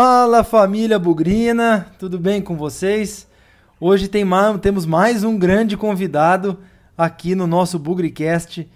Fala família Bugrina, tudo bem com vocês? Hoje tem mais, temos mais um grande convidado aqui no nosso Bugricast,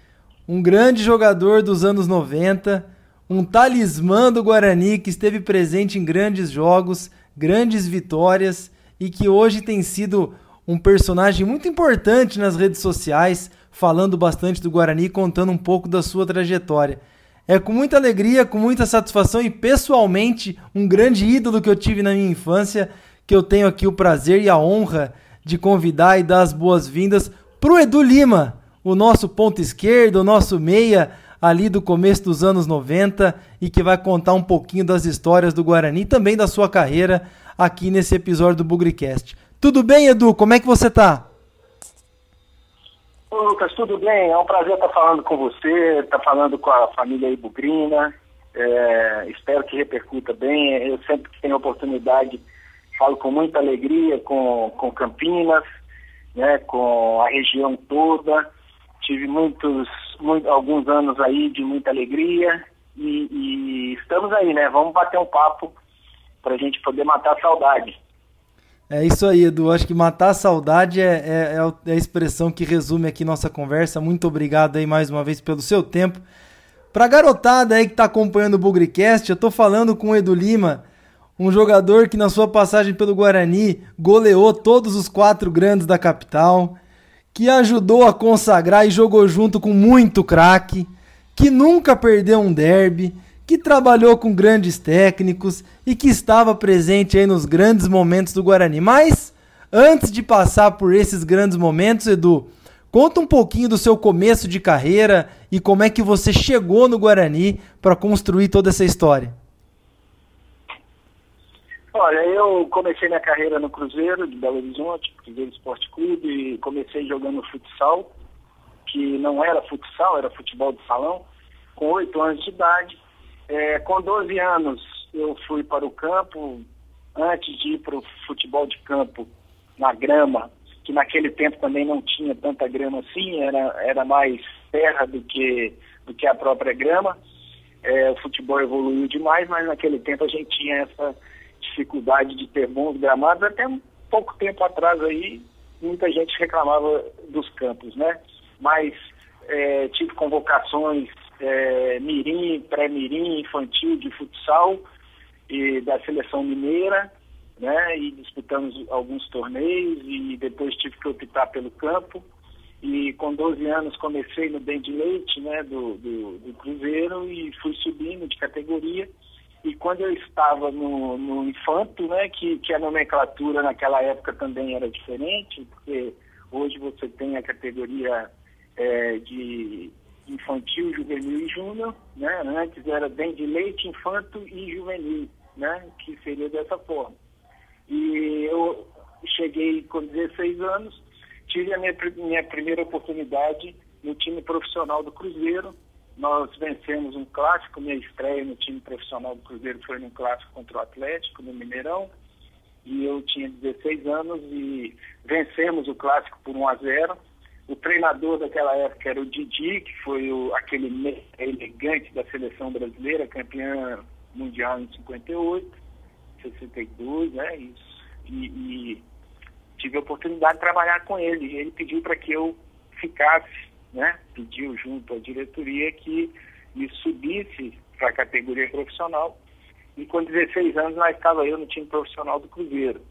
um grande jogador dos anos 90, um talismã do Guarani que esteve presente em grandes jogos, grandes vitórias e que hoje tem sido um personagem muito importante nas redes sociais, falando bastante do Guarani, contando um pouco da sua trajetória. É com muita alegria, com muita satisfação e pessoalmente um grande ídolo que eu tive na minha infância, que eu tenho aqui o prazer e a honra de convidar e dar as boas-vindas pro Edu Lima, o nosso ponto esquerdo, o nosso meia ali do começo dos anos 90 e que vai contar um pouquinho das histórias do Guarani e também da sua carreira aqui nesse episódio do Bugricast. Tudo bem, Edu? Como é que você tá? Ô, Lucas, tudo bem? É um prazer estar falando com você, estar falando com a família Ibugrina. É, espero que repercuta bem. Eu sempre que tenho oportunidade falo com muita alegria com, com Campinas, né, com a região toda. Tive muitos, muito, alguns anos aí de muita alegria e, e estamos aí, né? Vamos bater um papo para a gente poder matar a saudade. É isso aí, Edu. Acho que matar a saudade é, é, é, é a expressão que resume aqui nossa conversa. Muito obrigado aí mais uma vez pelo seu tempo. Pra garotada aí que tá acompanhando o Bugricast, eu tô falando com o Edu Lima, um jogador que na sua passagem pelo Guarani goleou todos os quatro grandes da capital, que ajudou a consagrar e jogou junto com muito craque, que nunca perdeu um derby, que trabalhou com grandes técnicos e que estava presente aí nos grandes momentos do Guarani. Mas antes de passar por esses grandes momentos, Edu, conta um pouquinho do seu começo de carreira e como é que você chegou no Guarani para construir toda essa história. Olha, eu comecei minha carreira no Cruzeiro de Belo Horizonte, Cruzeiro Esporte Clube, e comecei jogando futsal, que não era futsal, era futebol de salão, com oito anos de idade. É, com 12 anos eu fui para o campo, antes de ir para o futebol de campo na grama, que naquele tempo também não tinha tanta grama assim, era, era mais terra do que, do que a própria grama. É, o futebol evoluiu demais, mas naquele tempo a gente tinha essa dificuldade de ter bons gramados. Até um pouco tempo atrás aí, muita gente reclamava dos campos, né? Mas é, tive convocações é, mirim, pré-mirim, infantil de futsal e da seleção mineira, né? E disputamos alguns torneios e depois tive que optar pelo campo. E com 12 anos comecei no bem de leite, né, do, do, do Cruzeiro e fui subindo de categoria. E quando eu estava no, no infanto, né, que, que a nomenclatura naquela época também era diferente, porque hoje você tem a categoria é, de infantil, juvenil e júnior, né? Antes era bem de leite, infanto e juvenil, né? Que seria dessa forma. E eu cheguei com 16 anos, tive a minha, minha primeira oportunidade no time profissional do Cruzeiro. Nós vencemos um clássico, minha estreia no time profissional do Cruzeiro foi num clássico contra o Atlético, no Mineirão. E eu tinha 16 anos e vencemos o clássico por 1 a 0 o treinador daquela época era o Didi, que foi o, aquele elegante da seleção brasileira, campeã mundial em 58, 62, né? Isso. E, e tive a oportunidade de trabalhar com ele. Ele pediu para que eu ficasse, né? Pediu junto à diretoria que me subisse para a categoria profissional. E com 16 anos lá estava eu no time profissional do Cruzeiro.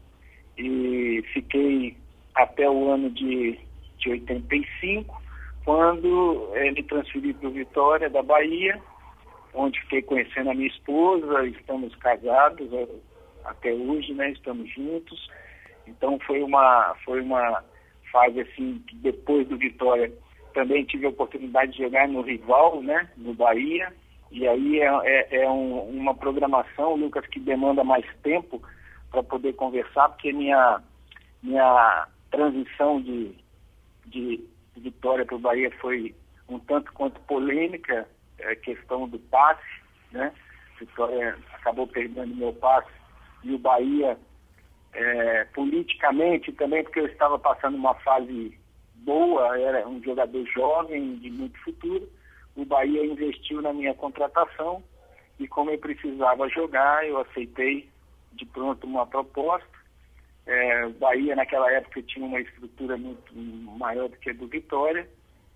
E fiquei até o ano de de 85, quando é, me transferi para o Vitória da Bahia, onde fiquei conhecendo a minha esposa, estamos casados é, até hoje, né? Estamos juntos. Então foi uma, foi uma fase assim, que depois do Vitória também tive a oportunidade de jogar no rival, né? No Bahia. E aí é, é, é um, uma programação, Lucas, que demanda mais tempo para poder conversar, porque minha, minha transição de, de vitória para o Bahia foi um tanto quanto polêmica, é, questão do passe, né? Vitória acabou perdendo meu passe e o Bahia, é, politicamente também, porque eu estava passando uma fase boa, era um jogador jovem, de muito futuro, o Bahia investiu na minha contratação e como eu precisava jogar, eu aceitei de pronto uma proposta. É, Bahia naquela época tinha uma estrutura muito maior do que a do Vitória.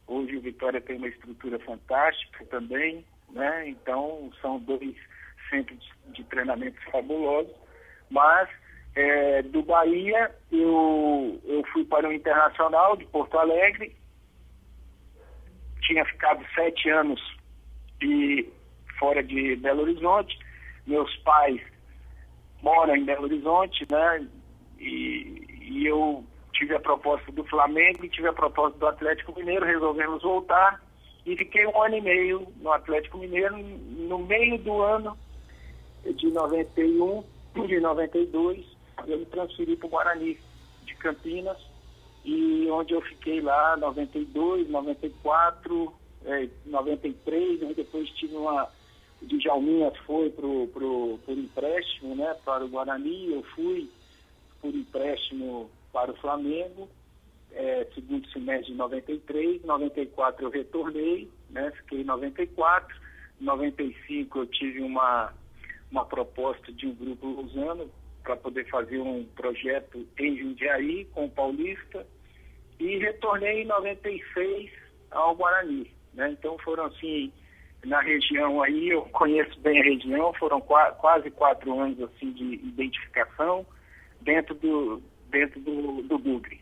Hoje o Vitória tem uma estrutura fantástica também, né? Então são dois centros de treinamento fabulosos. Mas é, do Bahia eu, eu fui para o Internacional de Porto Alegre. Tinha ficado sete anos e fora de Belo Horizonte. Meus pais moram em Belo Horizonte, né? E, e eu tive a proposta do Flamengo e tive a proposta do Atlético Mineiro, resolvemos voltar. E fiquei um ano e meio no Atlético Mineiro. No meio do ano de 91, de 92, eu me transferi para o Guarani de Campinas. E onde eu fiquei lá 92, 94, é, 93, e depois tive uma de Jalminha foi pro, pro, por empréstimo né, para o Guarani, eu fui por empréstimo para o Flamengo, é, segundo semestre de 93, 94 eu retornei, né, fiquei em 94, 95 eu tive uma, uma proposta de um grupo lusano para poder fazer um projeto em Jundiaí com o Paulista e retornei em 96 ao Guarani. Né? Então foram assim, na região aí, eu conheço bem a região, foram qu quase quatro anos assim de identificação dentro do, dentro do, do Bugre.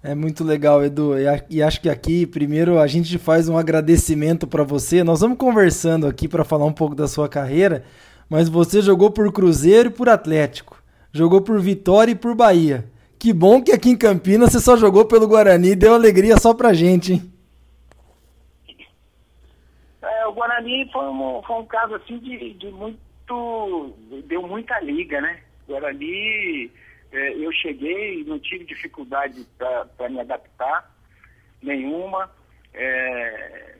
É muito legal, Edu. E acho que aqui, primeiro, a gente faz um agradecimento para você. Nós vamos conversando aqui para falar um pouco da sua carreira, mas você jogou por Cruzeiro e por Atlético. Jogou por Vitória e por Bahia. Que bom que aqui em Campinas você só jogou pelo Guarani e deu alegria só pra gente, hein? É, o Guarani foi um, foi um caso assim de, de muito. deu muita liga, né? Guarani é, eu cheguei não tive dificuldade para me adaptar, nenhuma. É,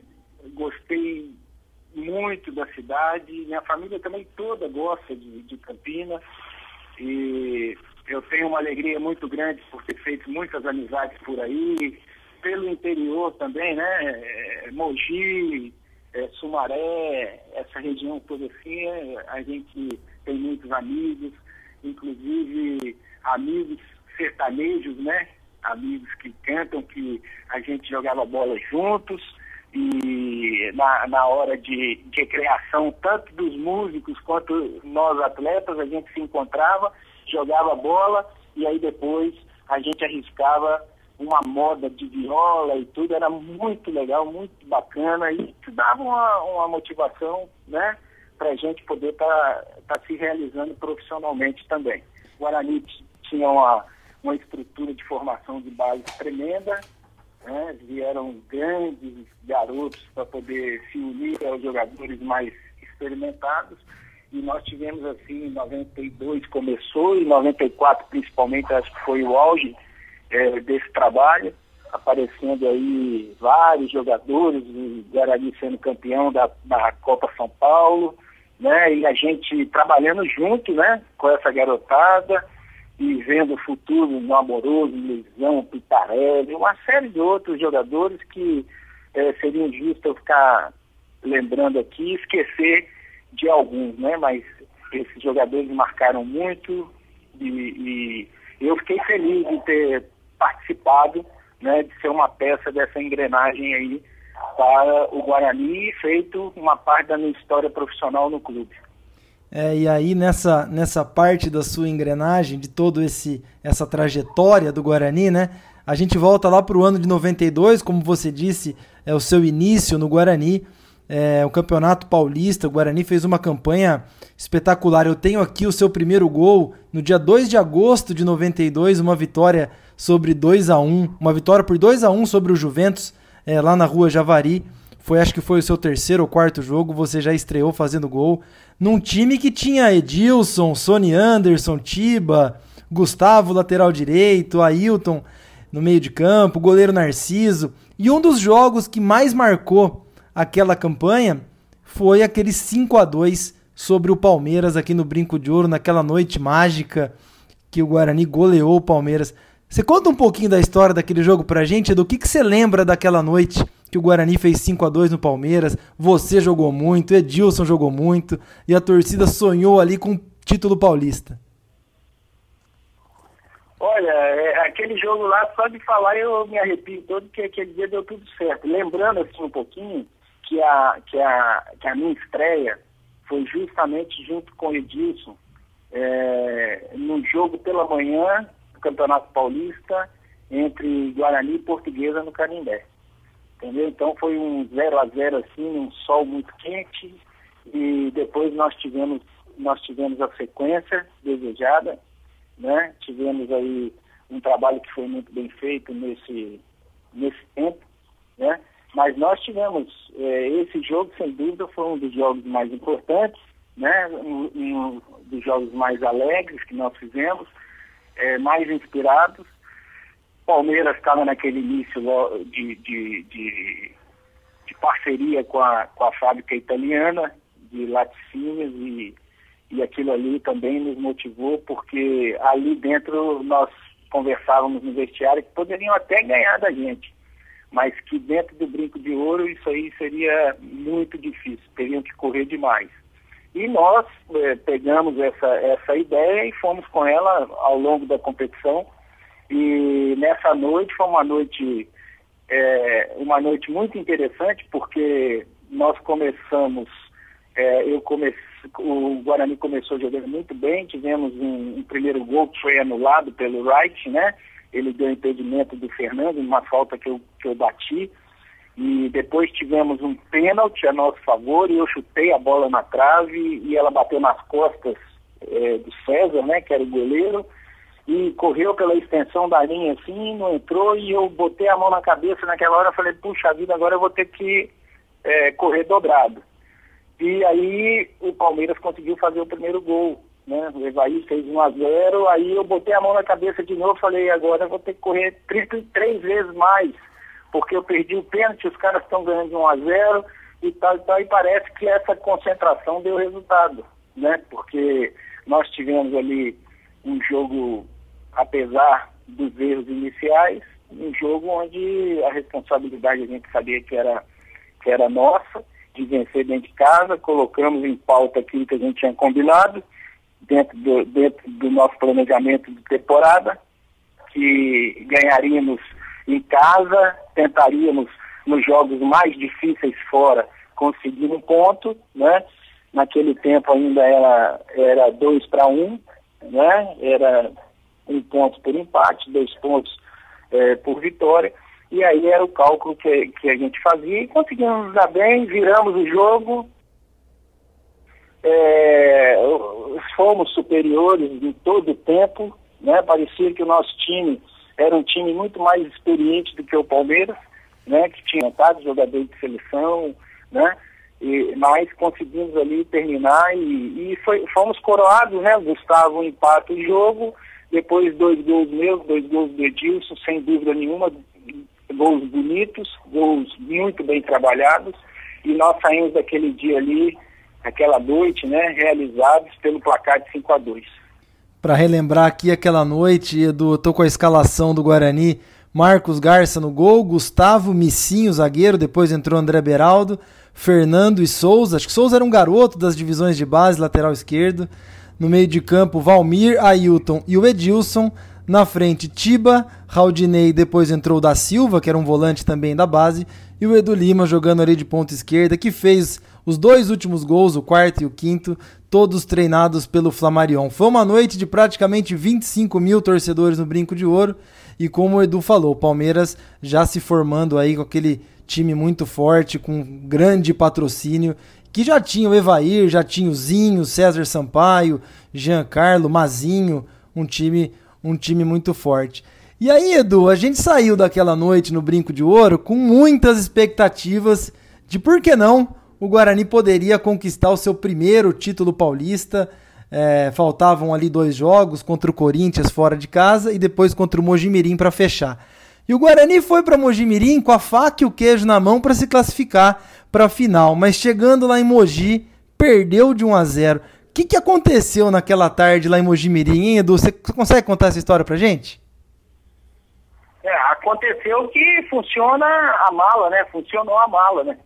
gostei muito da cidade, minha família também toda gosta de, de Campinas e eu tenho uma alegria muito grande por ter feito muitas amizades por aí, pelo interior também, né? É, Mogi, é, Sumaré, essa região toda assim, é, a gente tem muitos amigos, inclusive amigos sertanejos, né? Amigos que cantam, que a gente jogava bola juntos. E na, na hora de, recreação, tanto dos músicos quanto nós atletas, a gente se encontrava, jogava bola e aí depois a gente arriscava uma moda de viola e tudo, era muito legal, muito bacana e dava uma, uma motivação, né, para a gente poder estar tá, tá se realizando profissionalmente também. Guarani tinha uma, uma estrutura de formação de base tremenda, né? vieram grandes garotos para poder se unir aos jogadores mais experimentados. E nós tivemos assim, em 92 começou, e em 94 principalmente, acho que foi o auge é, desse trabalho, aparecendo aí vários jogadores, o Guarani sendo campeão da, da Copa São Paulo, né? E a gente trabalhando junto, né? Com essa garotada e vendo o futuro no Amoroso, Luizão, Pitarelli, uma série de outros jogadores que é, seria injusto eu ficar lembrando aqui e esquecer de alguns, né? Mas esses jogadores marcaram muito e, e eu fiquei feliz de ter participado, né? De ser uma peça dessa engrenagem aí para o Guarani e feito uma parte da minha história profissional no clube. É, e aí nessa, nessa parte da sua engrenagem, de todo esse essa trajetória do Guarani, né? A gente volta lá para o ano de 92, como você disse, é o seu início no Guarani, é, o Campeonato Paulista. O Guarani fez uma campanha espetacular. Eu tenho aqui o seu primeiro gol no dia 2 de agosto de 92, uma vitória sobre 2 a 1 uma vitória por 2 a 1 sobre o Juventus, é, lá na rua Javari. Foi, acho que foi o seu terceiro ou quarto jogo, você já estreou fazendo gol num time que tinha Edilson, Sony Anderson, Tiba, Gustavo, lateral direito, Ailton no meio de campo, goleiro Narciso. E um dos jogos que mais marcou aquela campanha foi aquele 5 a 2 sobre o Palmeiras aqui no Brinco de Ouro, naquela noite mágica que o Guarani goleou o Palmeiras. Você conta um pouquinho da história daquele jogo pra gente, do que, que você lembra daquela noite que o Guarani fez 5 a 2 no Palmeiras, você jogou muito, Edilson jogou muito, e a torcida sonhou ali com título paulista? Olha, é, aquele jogo lá, só de falar eu me arrepio todo, que aquele dia deu tudo certo. Lembrando assim um pouquinho que a, que a, que a minha estreia foi justamente junto com o Edilson, é, no jogo pela manhã do Campeonato Paulista entre Guarani e Portuguesa no Canindé. Entendeu? Então foi um 0 a 0 assim, um sol muito quente e depois nós tivemos nós tivemos a sequência desejada, né? Tivemos aí um trabalho que foi muito bem feito nesse nesse tempo, né? Mas nós tivemos é, esse jogo sem dúvida foi um dos jogos mais importantes, né? Um, um dos jogos mais alegres que nós fizemos, é, mais inspirados Palmeiras estava naquele início de, de, de, de, parceria com a, com a fábrica italiana de laticínios e, e aquilo ali também nos motivou, porque ali dentro nós conversávamos no vestiário que poderiam até ganhar da gente, mas que dentro do brinco de ouro isso aí seria muito difícil, teriam que correr demais. E nós eh, pegamos essa, essa ideia e fomos com ela ao longo da competição e nessa noite foi uma noite, é, uma noite muito interessante, porque nós começamos, é, eu comecei, o Guarani começou jogando muito bem, tivemos um, um, primeiro gol que foi anulado pelo Wright, né? Ele deu impedimento do Fernando, uma falta que eu, que eu bati. E depois tivemos um pênalti a nosso favor e eu chutei a bola na trave e ela bateu nas costas é, do César, né? Que era o goleiro e correu pela extensão da linha assim, não entrou e eu botei a mão na cabeça naquela hora, falei, puxa vida, agora eu vou ter que é, correr dobrado. E aí o Palmeiras conseguiu fazer o primeiro gol, né? O Evaí fez 1 a 0 aí eu botei a mão na cabeça de novo, falei, agora eu vou ter que correr três vezes mais, porque eu perdi o pênalti, os caras estão ganhando de 1 a 0 e tal e tal, e parece que essa concentração deu resultado, né? Porque nós tivemos ali um jogo apesar dos erros iniciais, um jogo onde a responsabilidade a gente sabia que era, que era nossa, de vencer dentro de casa, colocamos em pauta aquilo que a gente tinha combinado, dentro do, dentro do nosso planejamento de temporada, que ganharíamos em casa, tentaríamos nos jogos mais difíceis fora conseguir um ponto, né? Naquele tempo ainda era, era dois para um, né? Era um ponto por empate, dois pontos é, por vitória. E aí era o cálculo que, que a gente fazia e conseguimos dar bem, viramos o jogo, é, fomos superiores em todo o tempo, né? parecia que o nosso time era um time muito mais experiente do que o Palmeiras, né? que tinha tantos jogadores de seleção, né? E, mas conseguimos ali terminar e, e foi, fomos coroados, né? Gustavo empata o jogo depois dois gols meus, dois gols do Edilson, sem dúvida nenhuma, gols bonitos, gols muito bem trabalhados, e nós saímos daquele dia ali, aquela noite, né, realizados pelo placar de 5 a 2 Para relembrar aqui aquela noite, eu tô com a escalação do Guarani, Marcos Garça no gol, Gustavo Missinho, zagueiro, depois entrou André Beraldo, Fernando e Souza, acho que Souza era um garoto das divisões de base, lateral esquerdo, no meio de campo, Valmir, Ailton e o Edilson. Na frente, Tiba, Raudinei, depois entrou da Silva, que era um volante também da base, e o Edu Lima jogando ali de ponta esquerda, que fez os dois últimos gols, o quarto e o quinto, todos treinados pelo Flamarion. Foi uma noite de praticamente 25 mil torcedores no Brinco de Ouro, e como o Edu falou, o Palmeiras já se formando aí com aquele time muito forte, com grande patrocínio, que já tinha o Evair, já tinha o Zinho, César Sampaio, Giancarlo, Mazinho, um time, um time muito forte. E aí, Edu, a gente saiu daquela noite no Brinco de Ouro com muitas expectativas de por que não o Guarani poderia conquistar o seu primeiro título paulista. É, faltavam ali dois jogos contra o Corinthians fora de casa e depois contra o Mojimirim para fechar. E o Guarani foi para Mojimirim com a faca e o queijo na mão para se classificar para a final, mas chegando lá em Mogi, perdeu de 1 a 0. O que, que aconteceu naquela tarde lá em Mogi Mirim, hein, Edu? Você consegue contar essa história pra gente? É, aconteceu que funciona a mala, né? Funcionou a mala, né?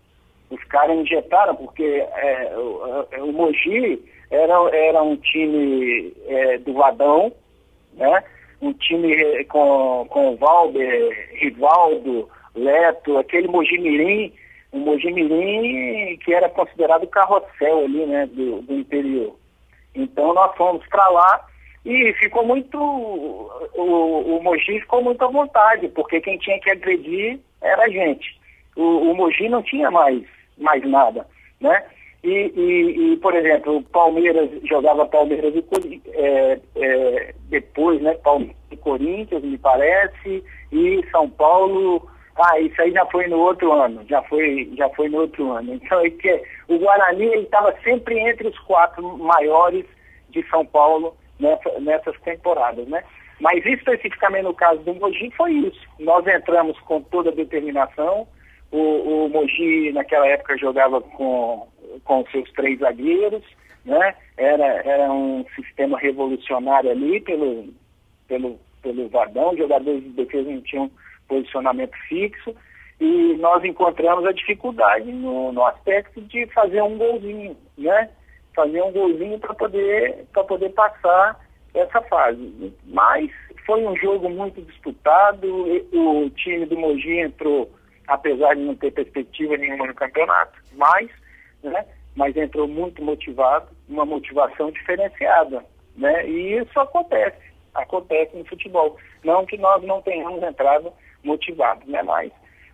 Os caras injetaram, porque é, o, o Mogi era, era um time é, do Vadão, né? um time com, com Valber, Rivaldo, Leto, aquele Mogi Mirim, um Mogi Mirim que era considerado carrossel ali, né, do, do interior. Então nós fomos para lá e ficou muito. O, o Mogi ficou muito à vontade, porque quem tinha que agredir era a gente. O, o Mogi não tinha mais, mais nada, né? E, e, e, por exemplo, Palmeiras jogava Palmeiras e é, é, depois, né? Palmeiras e Corinthians, me parece, e São Paulo. Ah, isso aí já foi no outro ano, já foi, já foi no outro ano. Então é que o Guarani estava sempre entre os quatro maiores de São Paulo nessa, nessas temporadas, né? Mas especificamente no caso do Mogi foi isso. Nós entramos com toda a determinação. O, o Mogi naquela época jogava com, com seus três zagueiros, né? Era, era um sistema revolucionário ali pelo, pelo, pelo Vadão, jogadores de defesa não tinham posicionamento fixo. E nós encontramos a dificuldade no, no aspecto de fazer um golzinho, né? fazer um golzinho para poder, poder passar essa fase. Mas foi um jogo muito disputado, o time do Mogi entrou, apesar de não ter perspectiva nenhuma no campeonato, mas, né, mas entrou muito motivado, uma motivação diferenciada. Né? E isso acontece, acontece no futebol. Não que nós não tenhamos entrado motivados, né? mas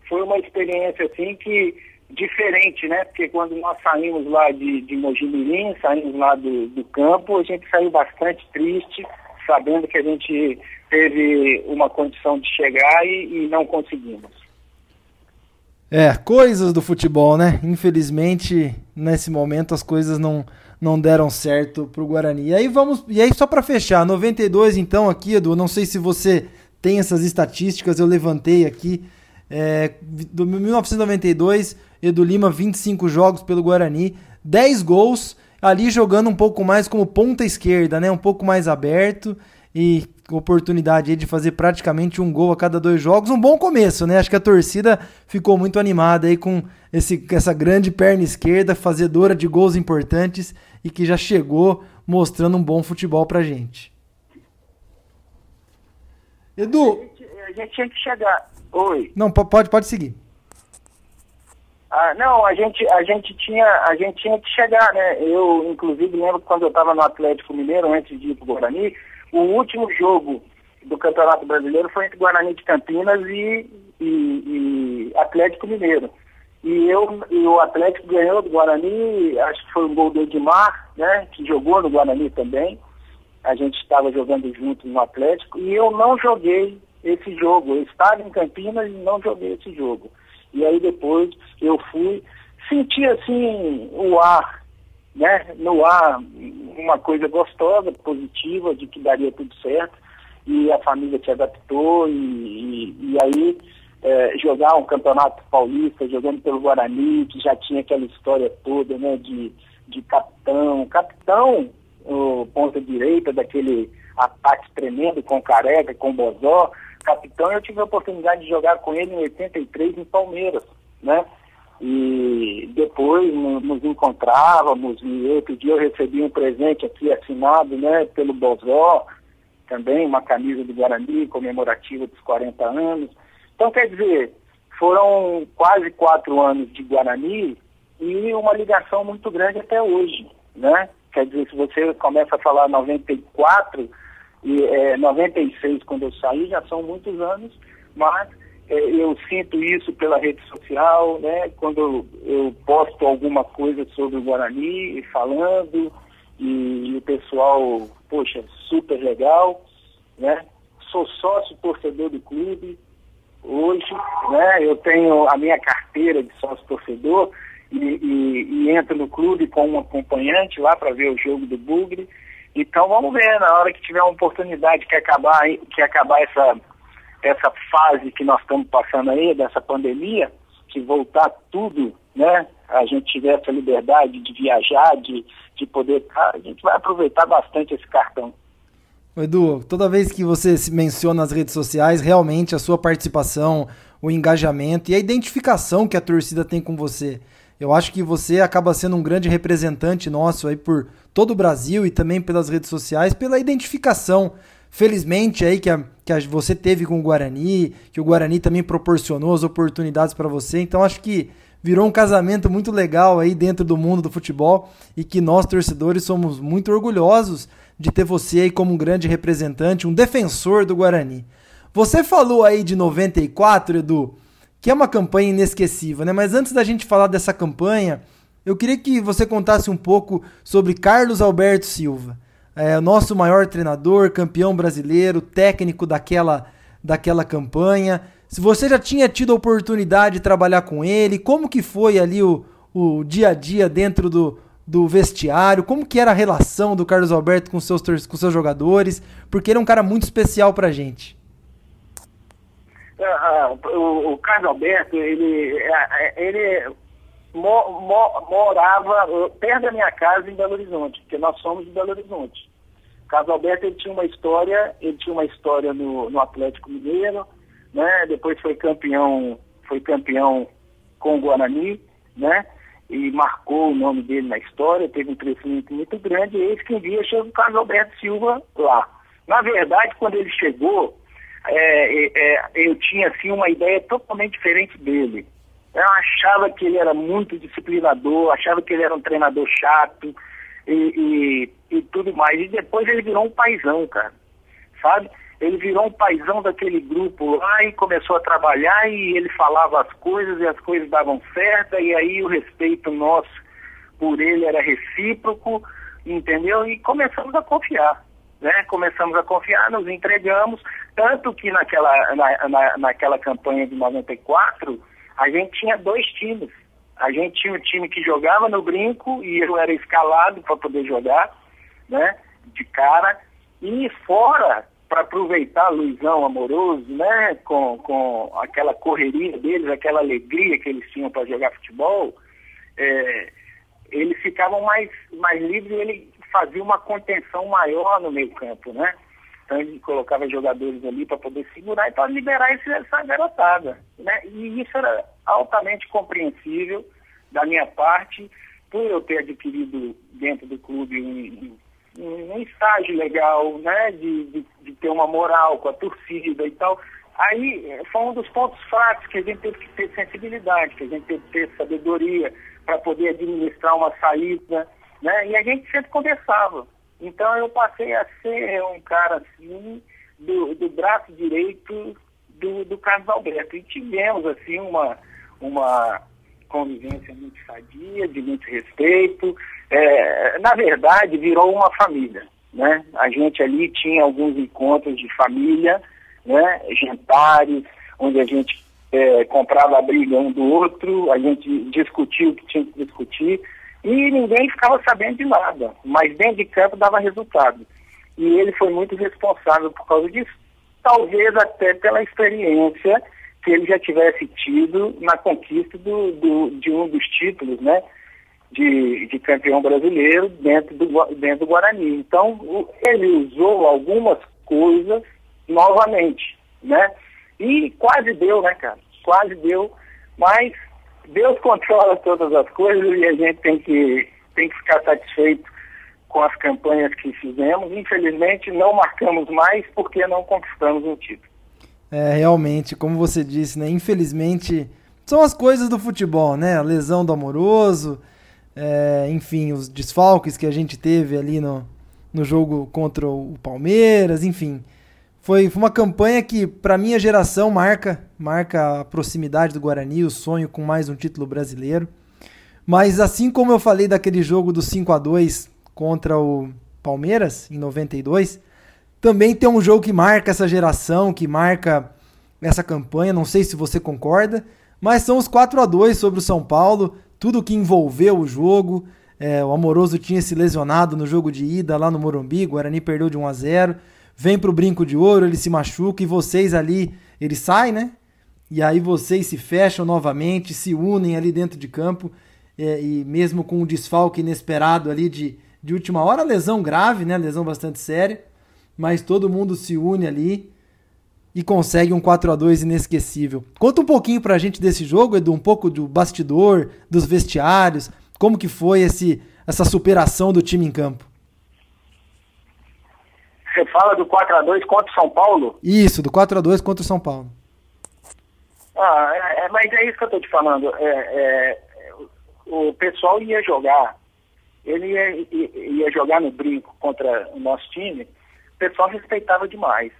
foi uma experiência assim que diferente, né? Porque quando nós saímos lá de, de Mojimirim, saímos lá do, do campo, a gente saiu bastante triste, sabendo que a gente teve uma condição de chegar e, e não conseguimos. É, coisas do futebol, né? Infelizmente, nesse momento as coisas não, não deram certo pro Guarani. E aí vamos, e aí só para fechar, 92 então aqui, Edu, não sei se você tem essas estatísticas, eu levantei aqui é, do 1992, Edu Lima, 25 jogos pelo Guarani, 10 gols, ali jogando um pouco mais como ponta esquerda, né? Um pouco mais aberto e oportunidade de fazer praticamente um gol a cada dois jogos. Um bom começo, né? Acho que a torcida ficou muito animada aí com esse, essa grande perna esquerda, fazedora de gols importantes e que já chegou mostrando um bom futebol pra gente. Edu. A gente, a gente tinha que chegar. Oi. Não, pode, pode seguir. Ah, não, a gente, a gente tinha, a gente tinha que chegar, né? Eu, inclusive, lembro que quando eu estava no Atlético Mineiro, antes de ir para o Guarani, o último jogo do Campeonato Brasileiro foi entre Guarani de Campinas e, e, e Atlético Mineiro. E, eu, e o Atlético ganhou do Guarani, acho que foi um gol do Edmar, né? Que jogou no Guarani também. A gente estava jogando junto no Atlético e eu não joguei esse jogo. Eu estava em Campinas e não joguei esse jogo. E aí depois eu fui, senti assim o ar, né? No ar, uma coisa gostosa, positiva, de que daria tudo certo. E a família se adaptou e, e, e aí é, jogar um campeonato paulista, jogando pelo Guarani, que já tinha aquela história toda, né? De, de capitão. Capitão, o ponta direita daquele ataque tremendo com Careca, com Bozó, capitão, eu tive a oportunidade de jogar com ele em 83 em Palmeiras, né? E depois nos encontrávamos e outro dia eu recebi um presente aqui assinado, né, pelo Bozó, também uma camisa do Guarani comemorativa dos 40 anos. Então, quer dizer, foram quase quatro anos de Guarani e uma ligação muito grande até hoje, né? Quer dizer, se você começa a falar 94, e é, 96, quando eu saí, já são muitos anos, mas eu sinto isso pela rede social, né? Quando eu posto alguma coisa sobre o Guarani, falando, e, e o pessoal, poxa, super legal, né? Sou sócio torcedor do clube hoje, né? Eu tenho a minha carteira de sócio torcedor e, e, e entro no clube com um acompanhante lá para ver o jogo do Bugre. Então vamos ver, na hora que tiver uma oportunidade que acabar, que acabar essa, essa fase que nós estamos passando aí, dessa pandemia, que voltar tudo, né? A gente tiver essa liberdade de viajar, de, de poder estar, a gente vai aproveitar bastante esse cartão. Edu, toda vez que você se menciona nas redes sociais, realmente a sua participação, o engajamento e a identificação que a torcida tem com você Eu acho que você acaba sendo um grande representante nosso aí por todo o Brasil e também pelas redes sociais, pela identificação, felizmente aí que, a, que a, você teve com o Guarani, que o Guarani também proporcionou as oportunidades para você. Então acho que virou um casamento muito legal aí dentro do mundo do futebol e que nós torcedores somos muito orgulhosos de ter você aí como um grande representante, um defensor do Guarani. Você falou aí de 94, Edu, que é uma campanha inesquecível, né? Mas antes da gente falar dessa campanha, eu queria que você contasse um pouco sobre Carlos Alberto Silva, é, nosso maior treinador, campeão brasileiro, técnico daquela, daquela campanha. Se você já tinha tido a oportunidade de trabalhar com ele, como que foi ali o, o dia a dia dentro do, do vestiário, como que era a relação do Carlos Alberto com seus, com seus jogadores, porque ele é um cara muito especial pra gente. Uh, o, o, Carlos Alberto, ele, é, ele mo, mo, morava perto da minha casa em Belo Horizonte, porque nós somos de Belo Horizonte. O Alberto ele tinha uma história, ele tinha uma história no, no Atlético Mineiro, né? Depois foi campeão, foi campeão com o Guarani, né? E marcou o nome dele na história, teve um crescimento muito grande, e eis que um dia chegou o Carlos Alberto Silva lá. Na verdade, quando ele chegou, é, é, é, eu tinha assim uma ideia totalmente diferente dele. Eu achava que ele era muito disciplinador, achava que ele era um treinador chato e, e, e tudo mais. E depois ele virou um paizão, cara. Sabe? Ele virou um paizão daquele grupo lá e começou a trabalhar e ele falava as coisas e as coisas davam certo, e aí o respeito nosso por ele era recíproco, entendeu? E começamos a confiar né? Começamos a confiar, nos entregamos, tanto que naquela, na, na, naquela campanha de 94, a gente tinha dois times. A gente tinha um time que jogava no brinco e eu era escalado para poder jogar, né? De cara. E fora, para aproveitar Luizão amoroso, né? Com, com aquela correria deles, aquela alegria que eles tinham para jogar futebol, é, eles ficavam mais, mais livres e ele fazia uma contenção maior no meio campo, né? Ele colocava jogadores ali para poder segurar e para liberar esse, essa garotada. Né? E isso era altamente compreensível da minha parte, por eu ter adquirido dentro do clube um, um, um estágio legal, né? De, de, de, ter uma moral com a torcida e tal. Aí foi um dos pontos fracos que a gente teve que ter sensibilidade, que a gente teve que ter sabedoria para poder administrar uma saída né? E a gente sempre conversava. Então eu passei a ser um cara assim, do, do braço direito do, do Carlos Alberto. E tivemos assim uma, uma convivência muito sadia, de muito respeito. É, na verdade, virou uma família. Né? A gente ali tinha alguns encontros de família, né? jantares, onde a gente é, comprava a briga um do outro, a gente discutia o que tinha que discutir e ninguém ficava sabendo de nada, mas dentro de campo dava resultado. E ele foi muito responsável por causa disso, talvez até pela experiência que ele já tivesse tido na conquista do, do, de um dos títulos, né? De, de, campeão brasileiro dentro do, dentro do Guarani. Então, ele usou algumas coisas novamente, né? E quase deu, né, cara? Quase deu, mas Deus controla todas as coisas e a gente tem que, tem que ficar satisfeito com as campanhas que fizemos. Infelizmente, não marcamos mais porque não conquistamos um título. É, realmente, como você disse, né? Infelizmente, são as coisas do futebol, né? A lesão do amoroso, é, enfim, os desfalques que a gente teve ali no, no jogo contra o Palmeiras, enfim. Foi, foi uma campanha que, para minha geração, marca, marca a proximidade do Guarani, o sonho com mais um título brasileiro. Mas assim como eu falei daquele jogo do 5 a 2 contra o Palmeiras em 92, também tem um jogo que marca essa geração, que marca essa campanha, não sei se você concorda, mas são os 4 a 2 sobre o São Paulo, tudo que envolveu o jogo. É, o Amoroso tinha se lesionado no jogo de ida lá no Morumbi, o Guarani perdeu de 1 a 0 vem pro brinco de ouro, ele se machuca e vocês ali, ele sai, né? E aí vocês se fecham novamente, se unem ali dentro de campo, é, e mesmo com um desfalque inesperado ali de, de última hora, lesão grave, né? Lesão bastante séria, mas todo mundo se une ali. e consegue um 4 a 2 inesquecível. Conta um pouquinho pra gente desse jogo, Edu, um pouco do bastidor, dos vestiários, como que foi esse, essa superação do time em campo. Você fala do 4 a 2 contra o São Paulo? Isso, do 4 a 2 contra o São Paulo. Ah, é, é mas é isso que eu tô te falando. É, é, o pessoal ia jogar, ele ia, ia jogar no brinco contra o nosso time, o pessoal respeitava demais.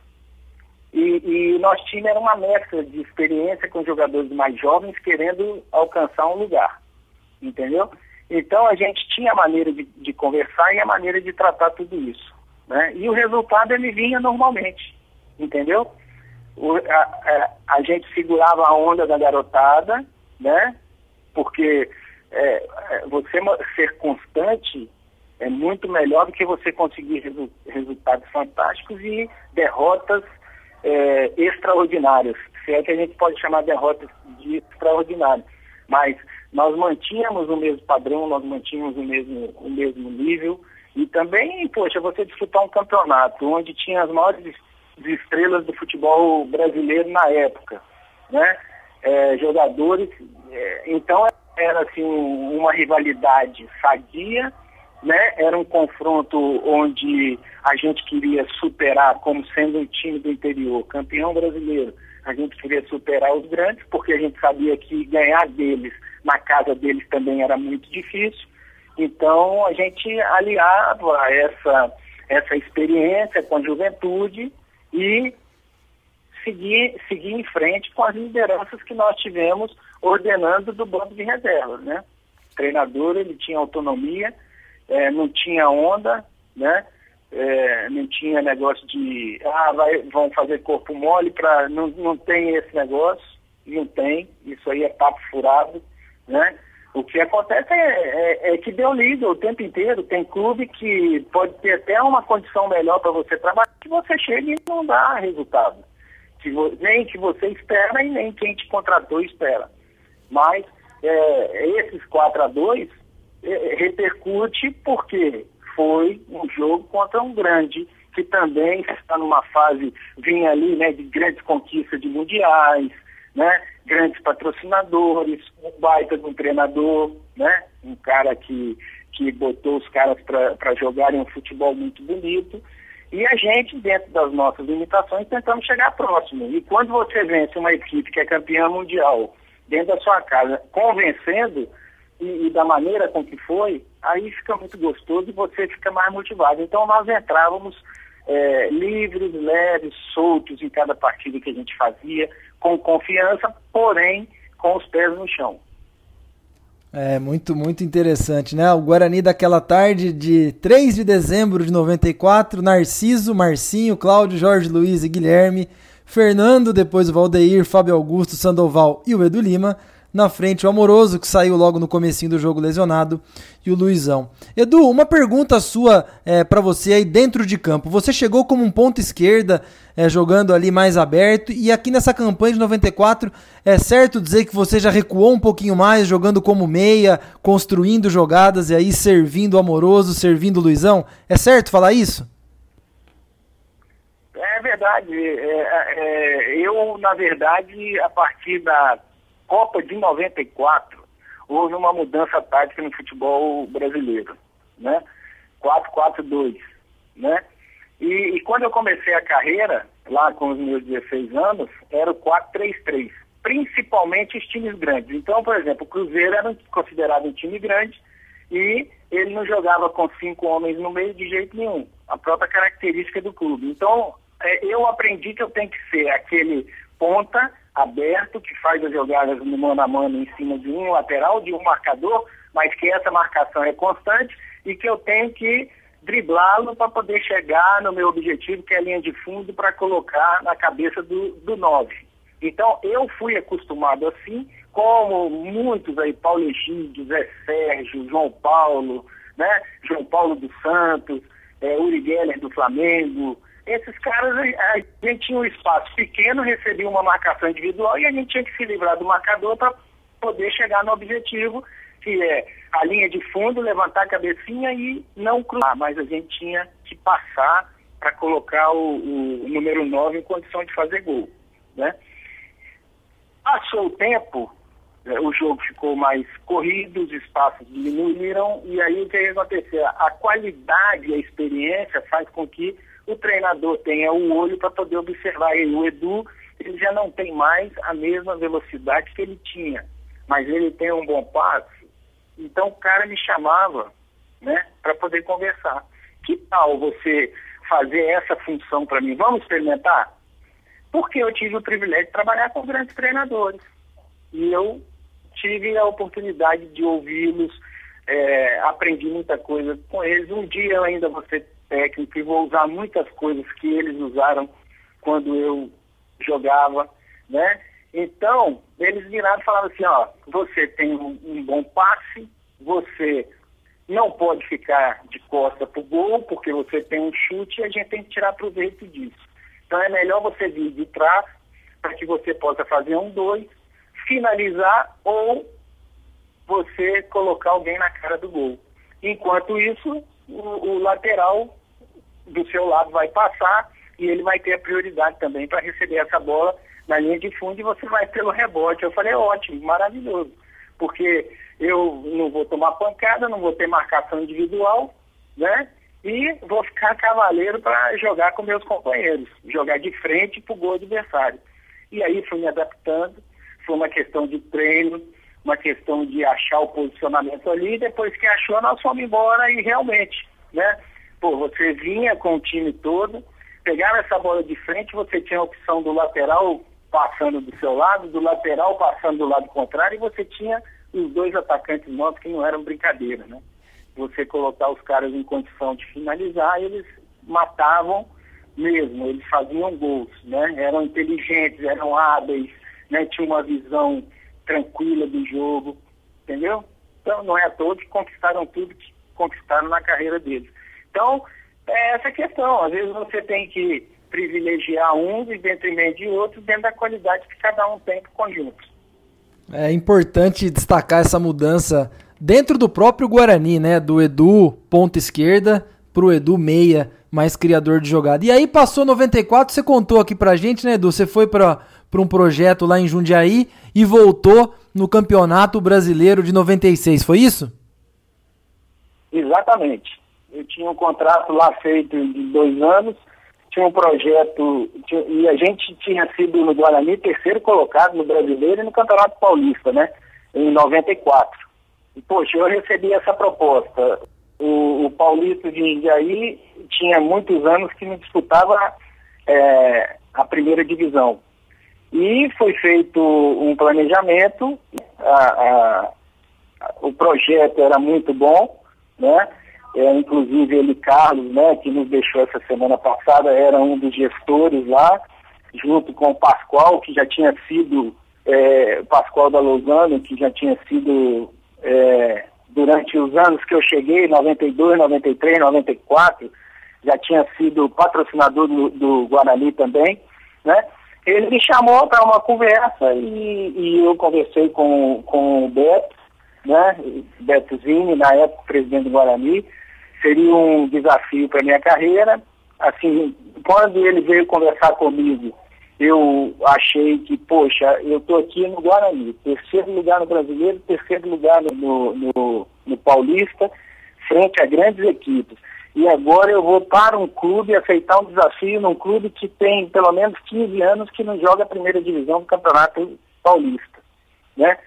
E, e o nosso time era uma mescla de experiência com jogadores mais jovens querendo alcançar um lugar. Entendeu? Então a gente tinha a maneira de, de conversar e a maneira de tratar tudo isso. Né? E o resultado ele vinha normalmente. Entendeu? O, a, a, a, gente segurava a onda da garotada, né? Porque é, é você ser constante é muito melhor do que você conseguir resu resultados fantásticos e derrotas é, extraordinárias, se é que a gente pode chamar derrotas de extraordinárias. Mas nós mantínhamos o mesmo padrão, nós mantínhamos o mesmo, o mesmo nível. E também, poxa, você disputar um campeonato onde tinha as maiores estrelas do futebol brasileiro na época, né? É, jogadores, é, então era assim uma rivalidade sadia né? Era um confronto onde a gente queria superar, como sendo um time do interior, campeão brasileiro, a gente queria superar os grandes, porque a gente sabia que ganhar deles na casa deles também era muito difícil. Então a gente aliava essa, essa experiência com a juventude e seguir, seguir em frente com as lideranças que nós tivemos ordenando do banco de reservas, né? Treinador ele tinha autonomia, é, não tinha onda, né? É, não tinha negócio de, ah, vai, vão fazer corpo mole para. Não, não tem esse negócio, não tem, isso aí é papo furado, né? O que acontece é, é, é que deu liga o tempo inteiro. Tem clube que pode ter até uma condição melhor para você trabalhar, que você chega e não dá resultado. Que nem que você espera e nem quem te contratou espera. Mas é, esses 4 a 2 é, repercute porque foi um jogo contra um grande que também está numa fase, vinha ali, né, de grandes conquistas de mundiais, né, grandes patrocinadores, um baita de um treinador, né, um cara que, que botou os caras para jogarem um futebol muito bonito, e a gente, dentro das nossas limitações, tentamos chegar próximo. E quando você vence uma equipe que é campeã mundial dentro da sua casa, convencendo, e, e, da maneira com que foi, aí fica muito gostoso e você fica mais motivado. Então nós entrávamos é, livres, leves, soltos em cada partida que a gente fazia, com confiança, porém com os pés no chão. É muito, muito interessante, né? O Guarani daquela tarde de 3 de dezembro de 94, Narciso, Marcinho, Cláudio, Jorge Luiz e Guilherme, Fernando, depois o Valdeir, Fábio Augusto, Sandoval e o Edu Lima, na frente o Amoroso, que saiu logo no comecinho do jogo lesionado, e o Luizão. Edu, uma pergunta sua é, para você aí dentro de campo. Você chegou como um ponto esquerda, é, jogando ali mais aberto, e aqui nessa campanha de 94, é certo dizer que você já recuou um pouquinho mais, jogando como meia, construindo jogadas e aí servindo o Amoroso, servindo o Luizão? É certo falar isso? É verdade. É, é, eu, na verdade, a partir da Copa de 94, houve uma mudança tática no futebol brasileiro, né? 4-4-2, né? E, e, quando eu comecei a carreira, lá com os meus 16 anos, era o 4-3-3, principalmente os times grandes. Então, por exemplo, o Cruzeiro era considerado um time grande e ele não jogava com cinco homens no meio de jeito nenhum, a própria característica do clube. Então, é, eu aprendi que eu tenho que ser aquele ponta aberto, que faz as jogadas no mano a mano em cima de um lateral, de um marcador, mas que essa marcação é constante e que eu tenho que driblá-lo para poder chegar no meu objetivo, que é a linha de fundo, para colocar na cabeça do, do nove. Então, eu fui acostumado assim, como muitos aí, Paulo Egídio, Zé Sérgio, João Paulo, né? João Paulo dos Santos, é, Uri Geller do Flamengo, esses caras, a gente tinha um espaço pequeno, recebia uma marcação individual e a gente tinha que se livrar do marcador para poder chegar no objetivo, que é a linha de fundo, levantar a cabecinha e não cruzar. Mas a gente tinha que passar para colocar o, o, número 9 em condição de fazer gol. Né? Passou o tempo, é, o jogo ficou mais corrido, os espaços diminuíram, e aí o que aconteceu? A qualidade a experiência faz com que o treinador tenha o olho para poder observar ele. O Edu, ele já não tem mais a mesma velocidade que ele tinha, mas ele tem um bom passe. Então o cara me chamava né, para poder conversar. Que tal você fazer essa função para mim? Vamos experimentar? Porque eu tive o privilégio de trabalhar com grandes treinadores. E eu tive a oportunidade de ouvi-los, é, aprendi muita coisa com eles. Um dia eu ainda vou ser técnico e vou usar muitas coisas que eles usaram quando eu jogava, né? Então, eles viraram e falaram assim, ó, você tem um, um bom passe, você não pode ficar de costa para o gol, porque você tem um chute e a gente tem que tirar proveito disso. Então é melhor você vir de trás para que você possa fazer um dois, finalizar ou você colocar alguém na cara do gol. Enquanto isso, o, o lateral do seu lado vai passar e ele vai ter a prioridade também para receber essa bola na linha de fundo e você vai pelo rebote. Eu falei, ótimo, maravilhoso, porque eu não vou tomar pancada, não vou ter marcação individual, né? E vou ficar cavaleiro para jogar com meus companheiros, jogar de frente para o gol adversário. E aí fui me adaptando, foi uma questão de treino, uma questão de achar o posicionamento ali, depois que achou, nós fomos embora e realmente, né? Pô, você vinha com o time todo, pegava essa bola de frente, você tinha a opção do lateral passando do seu lado, do lateral passando do lado contrário, e você tinha os dois atacantes nossos que não eram brincadeira, né? Você colocar os caras em condição de finalizar, eles matavam mesmo, eles faziam gols, né? Eram inteligentes, eram hábeis, né? Tinham uma visão tranquila do jogo, entendeu? Então não é a todos que conquistaram tudo que conquistaram na carreira deles. Então, é essa questão. Às vezes você tem que privilegiar um em detrimento de outro dentro da qualidade que cada um tem para o conjunto. É importante destacar essa mudança dentro do próprio Guarani, né? Do Edu ponta esquerda pro Edu meia, mais criador de jogada. E aí passou 94, você contou aqui pra gente, né, Edu? Você foi para um projeto lá em Jundiaí e voltou no Campeonato Brasileiro de 96, foi isso? Exatamente. Eu tinha um contrato lá feito de dois anos tinha um projeto, e a gente tinha sido no Guarani terceiro colocado no Brasileiro e no Campeonato Paulista, né? Em 94. E, poxa, eu recebi essa proposta. O, o Paulista de Indiaí tinha muitos anos que não disputava é, a primeira divisão. E foi feito um planejamento, a, a, o projeto era muito bom, né? É, inclusive ele, Carlos, né, que nos deixou essa semana passada, era um dos gestores lá, junto com o Pascoal, que já tinha sido, é, Pascoal da Lozano, que já tinha sido, é, durante os anos que eu cheguei, 92, 93, 94, já tinha sido patrocinador do, do Guarani também, né? Ele me chamou para uma conversa e, e, eu conversei com, com o Beto, né? Beto Zini, na época presidente do Guarani, seria um desafio para minha carreira. Assim, quando ele veio conversar comigo, eu achei que, poxa, eu estou aqui no Guarani, terceiro lugar no Brasileiro, terceiro lugar no, no, no Paulista, frente a grandes equipes. E agora eu vou para um clube aceitar um desafio num clube que tem pelo menos 15 anos que não joga a primeira divisão do Campeonato Paulista. Né?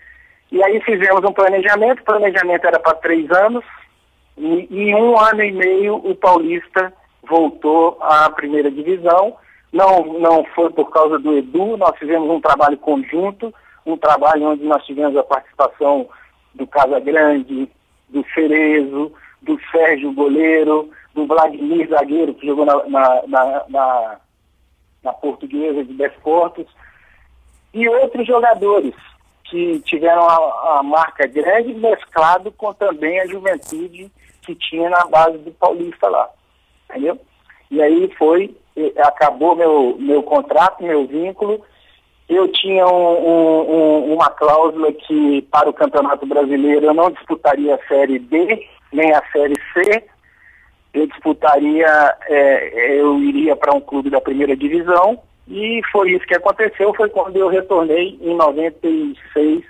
E aí fizemos um planejamento, o planejamento era para três anos, e, em um ano e meio o Paulista voltou à primeira divisão. Não, não foi por causa do Edu, nós fizemos um trabalho conjunto, um trabalho onde nós tivemos a participação do Casa Grande, do Cerezo, do Sérgio Goleiro, do Vladimir Zagueiro, que jogou na, na, na, na, na Portuguesa de Desportos, e outros jogadores que tiveram a, a marca grande mesclado com também a juventude que tinha na base do Paulista lá, entendeu? E aí foi, acabou meu, meu contrato, meu vínculo, eu tinha um, um, uma cláusula que para o Campeonato Brasileiro eu não disputaria a Série B, nem a Série C, eu disputaria, é, eu iria para um clube da primeira divisão e foi isso que aconteceu, foi quando eu retornei em 96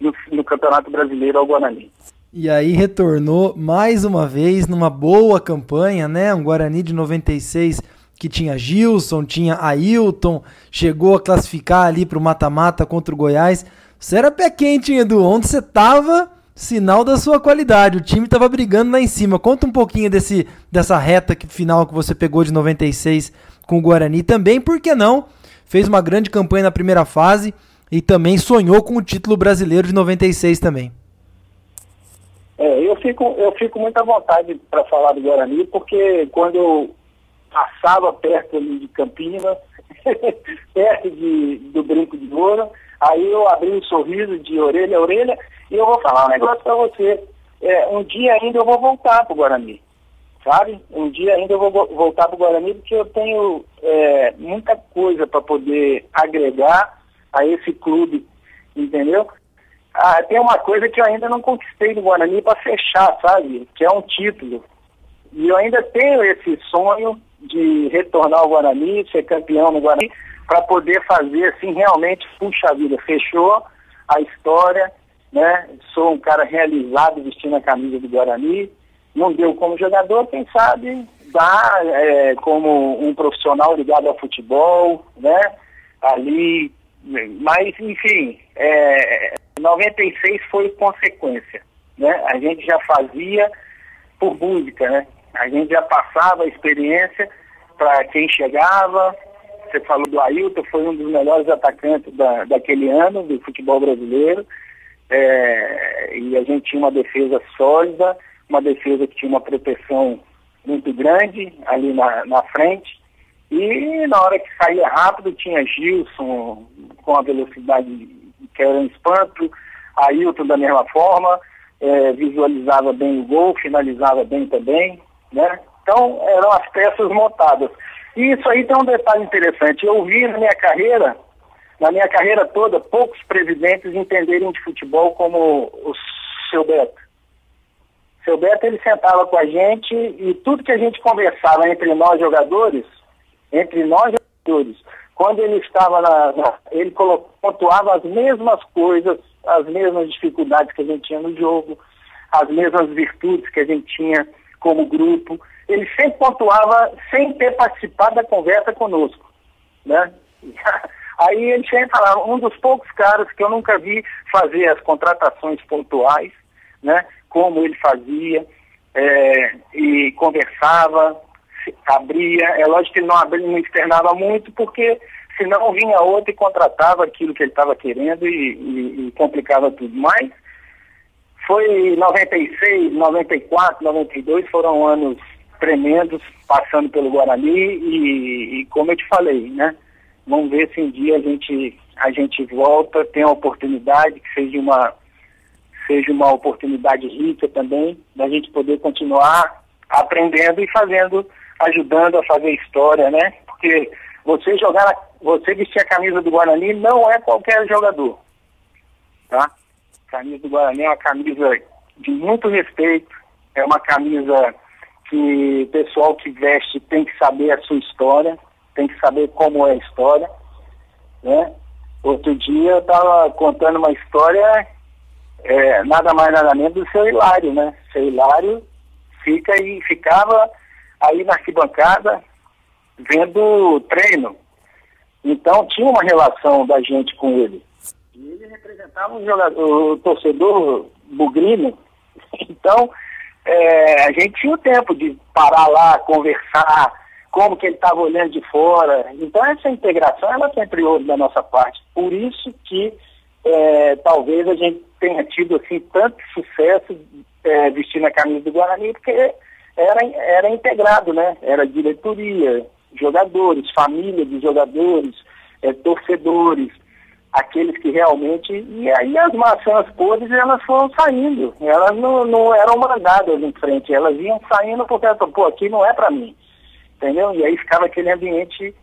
no, no Campeonato Brasileiro ao Guarani. E aí retornou mais uma vez numa boa campanha, né? Um Guarani de 96 que tinha Gilson, tinha Ailton, chegou a classificar ali para o mata-mata contra o Goiás. Você era pé quente, Edu? Onde você tava, sinal da sua qualidade. O time tava brigando lá em cima. Conta um pouquinho desse, dessa reta que, final que você pegou de 96 com o Guarani também, por que não? Fez uma grande campanha na primeira fase e também sonhou com o título brasileiro de 96 também. É, eu fico, eu fico muito à vontade para falar do Guarani, porque quando eu passava perto ali de Campinas, perto de, do Brinco de Ouro, aí eu abri um sorriso de orelha a orelha e eu vou falar um negócio para você. É, um dia ainda eu vou voltar para o Guarani, sabe? Um dia ainda eu vou voltar para o Guarani porque eu tenho é, muita coisa para poder agregar a esse clube, entendeu? Ah, tem uma coisa que eu ainda não conquistei do Guarani para fechar, sabe? Que é um título. E eu ainda tenho esse sonho de retornar ao Guarani, ser campeão no Guarani, para poder fazer assim realmente, puxa vida, fechou a história, né? Sou um cara realizado vestindo a camisa do Guarani. Não deu como jogador, quem sabe dá é, como um profissional ligado ao futebol, né? Ali, mas enfim, é, 96 foi consequência. Né? A gente já fazia por música, né? A gente já passava a experiência para quem chegava. Você falou do Ailton, foi um dos melhores atacantes da, daquele ano do futebol brasileiro. É, e a gente tinha uma defesa sólida, uma defesa que tinha uma proteção muito grande ali na, na frente. E na hora que saía rápido tinha Gilson com a velocidade que era um espanto, Ailton da mesma forma, é, visualizava bem o gol, finalizava bem também, né? Então eram as peças montadas. E isso aí tem um detalhe interessante. Eu vi na minha carreira, na minha carreira toda, poucos presidentes entenderem de futebol como o seu Beto. Seu Beto ele sentava com a gente e tudo que a gente conversava entre nós jogadores, entre nós jogadores, quando ele estava na, na ele pontuava as mesmas coisas, as mesmas dificuldades que a gente tinha no jogo, as mesmas virtudes que a gente tinha como grupo. Ele sempre pontuava sem ter participado da conversa conosco, né? Aí ele sempre falava, um dos poucos caras que eu nunca vi fazer as contratações pontuais, né? Como ele fazia, é, e conversava, abria, é lógico que ele não abria, não externava muito, porque senão vinha outro e contratava aquilo que ele estava querendo e, e, e, complicava tudo. Mas foi 96, 94, 92 foram anos tremendos, passando pelo Guarani e, e como eu te falei, né? Vamos ver se um dia a gente, a gente volta, tem a oportunidade, que seja uma, seja uma oportunidade rica também, da gente poder continuar aprendendo e fazendo ajudando a fazer história, né? Porque você jogar, você vestir a camisa do Guarani não é qualquer jogador, tá? A camisa do Guarani é uma camisa de muito respeito, é uma camisa que o pessoal que veste tem que saber a sua história, tem que saber como é a história, né? Outro dia eu estava contando uma história, é, nada mais nada menos do seu Hilário, né? Seu Hilário fica e ficava aí na arquibancada vendo treino. Então tinha uma relação da gente com ele. E ele representava um jogador, o torcedor bugrino. Então é, a gente tinha o tempo de parar lá, conversar, como que ele estava olhando de fora. Então essa integração ela sempre houve da nossa parte. Por isso que é, talvez a gente tenha tido assim tanto sucesso é, vestindo a camisa do Guarani, porque era, era integrado, né? Era diretoria, jogadores, família de jogadores, é, torcedores, aqueles que realmente. E aí as maçãs podres elas foram saindo, elas não, não eram mandadas em frente, elas iam saindo porque, pô, aqui não é para mim. Entendeu? E aí ficava aquele ambiente,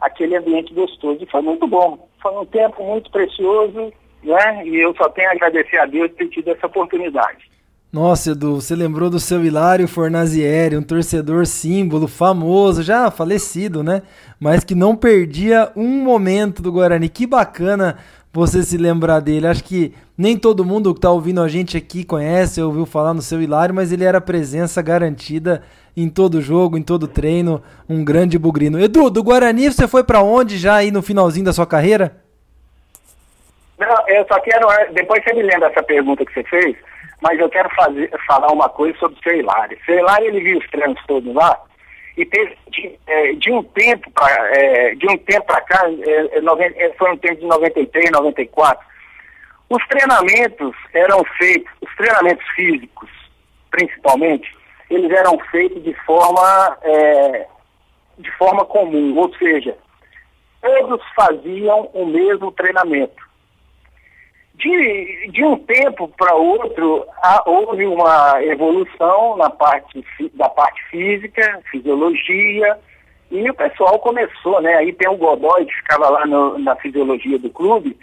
aquele ambiente gostoso. E foi muito bom. Foi um tempo muito precioso, né? E eu só tenho a agradecer a Deus por ter tido essa oportunidade. Nossa, Edu, você lembrou do seu Hilário Fornazieri, um torcedor símbolo, famoso, já falecido, né? Mas que não perdia um momento do Guarani. Que bacana você se lembrar dele. Acho que nem todo mundo que está ouvindo a gente aqui conhece, ouviu falar no seu Hilário, mas ele era presença garantida em todo jogo, em todo treino, um grande bugrino. Edu, do Guarani você foi para onde já aí no finalzinho da sua carreira? Não, eu só quero, depois você me lembra essa pergunta que você fez, mas eu quero fazer, falar uma coisa sobre o seu Hilário. O seu Hilário, ele viu os treinos todos lá, e teve, de, é, de um tempo para é, de um tempo para cá, é, é, é, foi um tempo de 93, 94, os treinamentos eram feitos, os treinamentos físicos, principalmente, eles eram feitos de forma, é, de forma comum, ou seja, todos faziam o mesmo treinamento. De, de um tempo para outro, há, houve uma evolução na parte, da parte física, fisiologia, e o pessoal começou, né? Aí tem o Godoy que ficava lá no, na fisiologia do clube,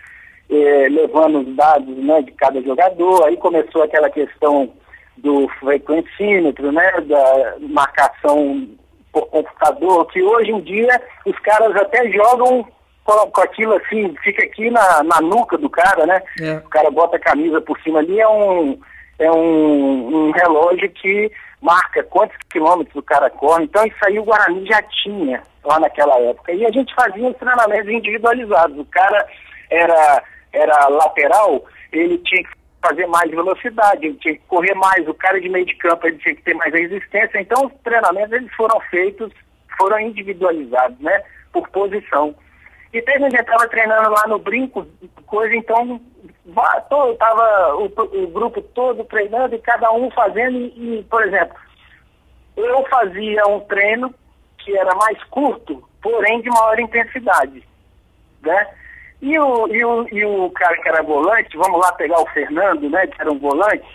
eh, levando os dados né, de cada jogador, aí começou aquela questão do frequencímetro, né? Da marcação por computador, que hoje em dia os caras até jogam com, aquilo assim, fica aqui na, na nuca do cara, né? É. O cara bota a camisa por cima ali, é um, é um, um relógio que marca quantos quilômetros o cara corre. Então isso aí o Guarani já tinha lá naquela época. E a gente fazia os treinamentos individualizados. O cara era, era lateral, ele tinha que fazer mais velocidade, ele tinha que correr mais. O cara de meio de campo ele tinha que ter mais resistência. Então os treinamentos eles foram feitos, foram individualizados, né? Por posição. E teve um dia estava treinando lá no brinco, coisa, então estava o, o, grupo todo treinando e cada um fazendo, e, e, por exemplo, eu fazia um treino que era mais curto, porém de maior intensidade. Né? E o, e, o, e o cara que era volante, vamos lá pegar o Fernando, né, que era um volante,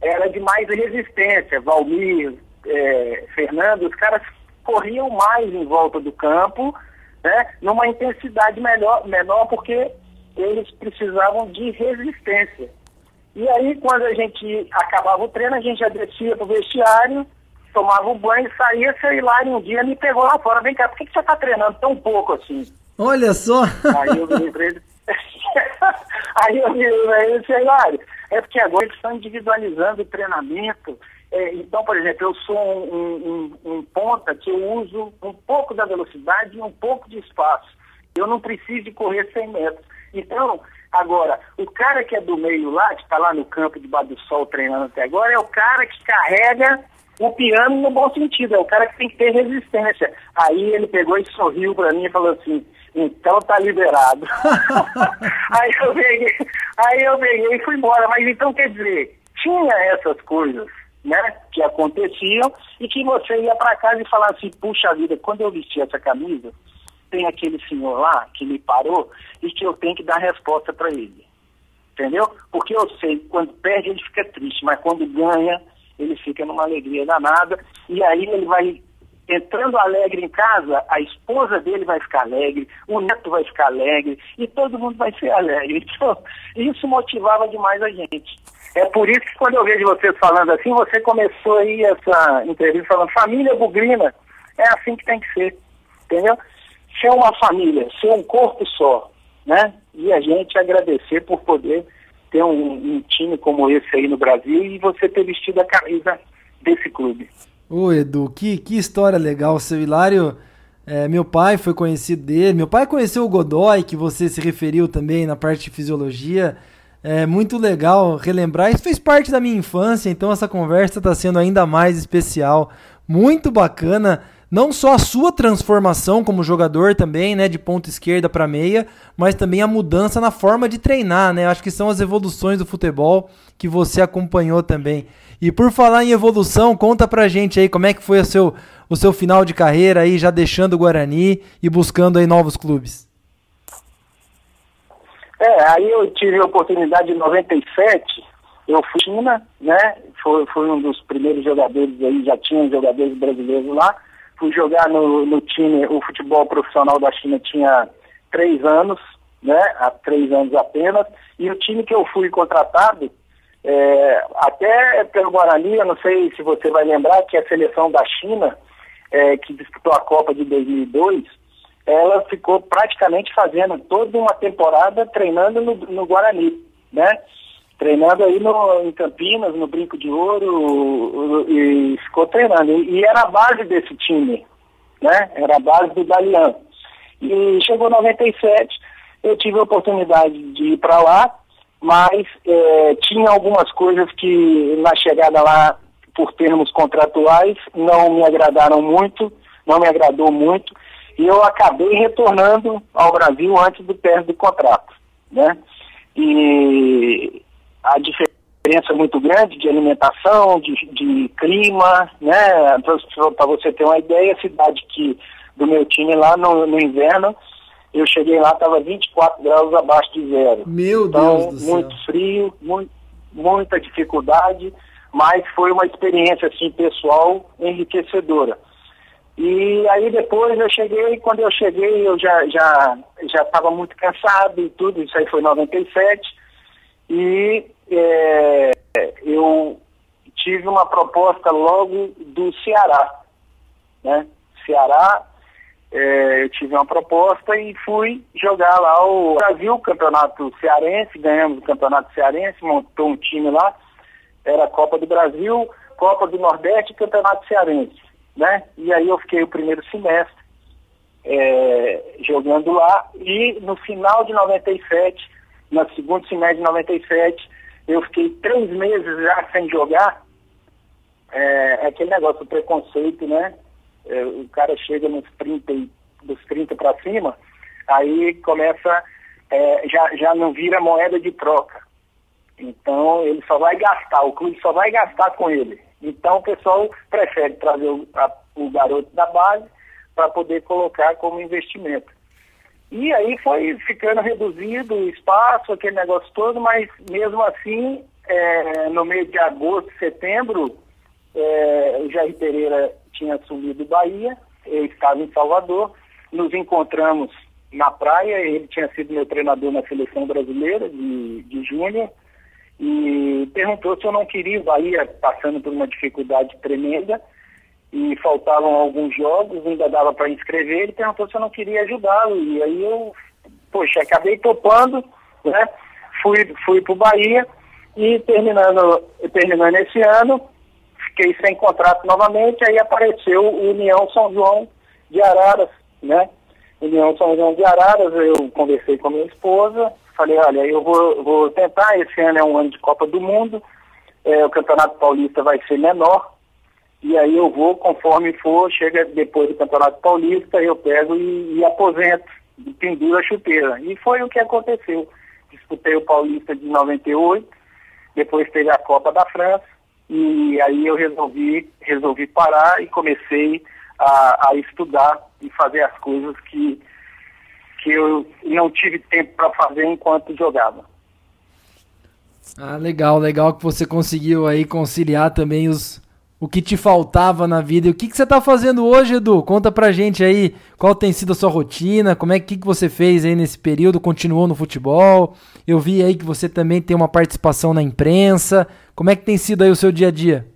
era de mais resistência, Valmir, é, Fernando, os caras corriam mais em volta do campo né, numa intensidade melhor, menor, porque eles precisavam de resistência. E aí, quando a gente acabava o treino, a gente já descia para o vestiário, tomava um banho, saía, sei lá, e um dia me pegou lá fora, vem cá, por que, que você está treinando tão pouco assim? Olha só! Aí eu virei para ele, aí eu virei para ele, é porque agora eles estão individualizando o treinamento, é, então, por exemplo, eu sou um, um, um, ponta que eu uso um pouco da velocidade e um pouco de espaço. Eu não preciso de correr 100 metros. Então, agora, o cara que é do meio lá, que está lá no campo debaixo do sol treinando até agora, é o cara que carrega o piano no bom sentido, é o cara que tem que ter resistência. Aí ele pegou e sorriu para mim e falou assim, então tá liberado. aí eu peguei, aí eu peguei e fui embora. Mas então quer dizer, tinha essas coisas né, que aconteciam e que você ia para casa e falava assim, puxa vida, quando eu vesti essa camisa, tem aquele senhor lá que me parou e que eu tenho que dar resposta para ele. Entendeu? Porque eu sei que quando perde ele fica triste, mas quando ganha ele fica numa alegria danada e aí ele vai entrando alegre em casa, a esposa dele vai ficar alegre, o neto vai ficar alegre e todo mundo vai ser alegre. Então, isso motivava demais a gente. É por isso que quando eu vejo vocês falando assim, você começou aí essa entrevista falando família bugrina, é assim que tem que ser, entendeu? Ser uma família, ser um corpo só, né? E a gente agradecer por poder ter um, um time como esse aí no Brasil e você ter vestido a camisa desse clube. Ô Edu, que, que história legal, seu Hilário. É, meu pai foi conhecido dele. Meu pai conheceu o Godoy, que você se referiu também na parte de fisiologia. É muito legal relembrar. Isso fez parte da minha infância, então essa conversa está sendo ainda mais especial. Muito bacana. Não só a sua transformação como jogador também, né, de ponta esquerda para meia, mas também a mudança na forma de treinar, né? Acho que são as evoluções do futebol que você acompanhou também. E por falar em evolução, conta pra gente aí como é que foi o seu, o seu final de carreira aí, já deixando o Guarani e buscando aí novos clubes. É, aí eu tive a oportunidade em 97, eu fui China, né? Foi, foi um dos primeiros jogadores aí, já tinha jogadores brasileiros lá. Fui jogar no, no time, o futebol profissional da China tinha três anos, né? Há três anos apenas. E o time que eu fui contratado É, até pelo Guarani, eu não sei se você vai lembrar que a seleção da China, é, que disputou a Copa de 2002, ela ficou praticamente fazendo toda uma temporada treinando no, no Guarani, né? Treinando aí no, em Campinas, no Brinco de Ouro, e ficou treinando. E, e era a base desse time, né? Era a base do Dalian. E chegou 97, eu tive a oportunidade de ir para lá, mas é, tinha algumas coisas que na chegada lá, por termos contratuais, não me agradaram muito, não me agradou muito, e eu acabei retornando ao Brasil antes do término do contrato, né? E a diferença muito grande de alimentação, de, de clima, né? Para você ter uma ideia, a cidade que do meu time lá no, no inverno, eu cheguei lá, estava 24 graus abaixo de zero. Meu então, Deus do céu. muito frio, muito, muita dificuldade, mas foi uma experiência assim pessoal enriquecedora. E aí depois eu cheguei, quando eu cheguei eu já já já estava muito cansado e tudo, isso aí foi em 97. E é, eu tive uma proposta logo do Ceará. Né? Ceará, é, eu tive uma proposta e fui jogar lá o Brasil, campeonato cearense, ganhamos o campeonato cearense, montou um time lá, era Copa do Brasil, Copa do Nordeste e Campeonato Cearense né? E aí eu fiquei o primeiro semestre é, jogando lá e no final de 97, no segundo semestre de 97, eu fiquei três meses já sem jogar. É, é aquele negócio do preconceito, né? É, o cara chega nos 30, dos 30 para cima, aí começa, é, já, já não vira moeda de troca. Então ele só vai gastar, o clube só vai gastar com ele. Então o pessoal prefere trazer o, a, o garoto da base para poder colocar como investimento. E aí foi ficando reduzido o espaço, aquele negócio todo, mas mesmo assim, é, no mês de agosto, setembro, é, o Jair Pereira tinha assumido Bahia, eu estava em Salvador, nos encontramos na praia, ele tinha sido meu treinador na seleção brasileira de, de júnior, e perguntou se eu não queria o Bahia passando por uma dificuldade tremenda e faltavam alguns jogos, ainda dava para inscrever, ele perguntou se eu não queria ajudá-lo. E aí eu, poxa, acabei topando, né? Fui, fui para o Bahia e terminando, terminando esse ano, fiquei sem contrato novamente, aí apareceu o União São João de Araras, né? União São João de Araras, eu conversei com a minha esposa, falei, olha, eu vou, vou tentar, esse ano é um ano de Copa do Mundo, é, o Campeonato Paulista vai ser menor, e aí eu vou, conforme for, chega depois do Campeonato Paulista, eu pego e, e aposento, e penduro a chuteira. E foi o que aconteceu. Disputei o Paulista de 98, depois teve a Copa da França, e aí eu resolvi, resolvi parar e comecei a, a estudar e fazer as coisas que que eu não tive tempo para fazer enquanto jogava. Ah, legal, legal que você conseguiu aí conciliar também os o que te faltava na vida. E o que, que você está fazendo hoje, Edu? Conta pra gente aí qual tem sido a sua rotina, como é que, que você fez aí nesse período, continuou no futebol. Eu vi aí que você também tem uma participação na imprensa. Como é que tem sido aí o seu dia a dia?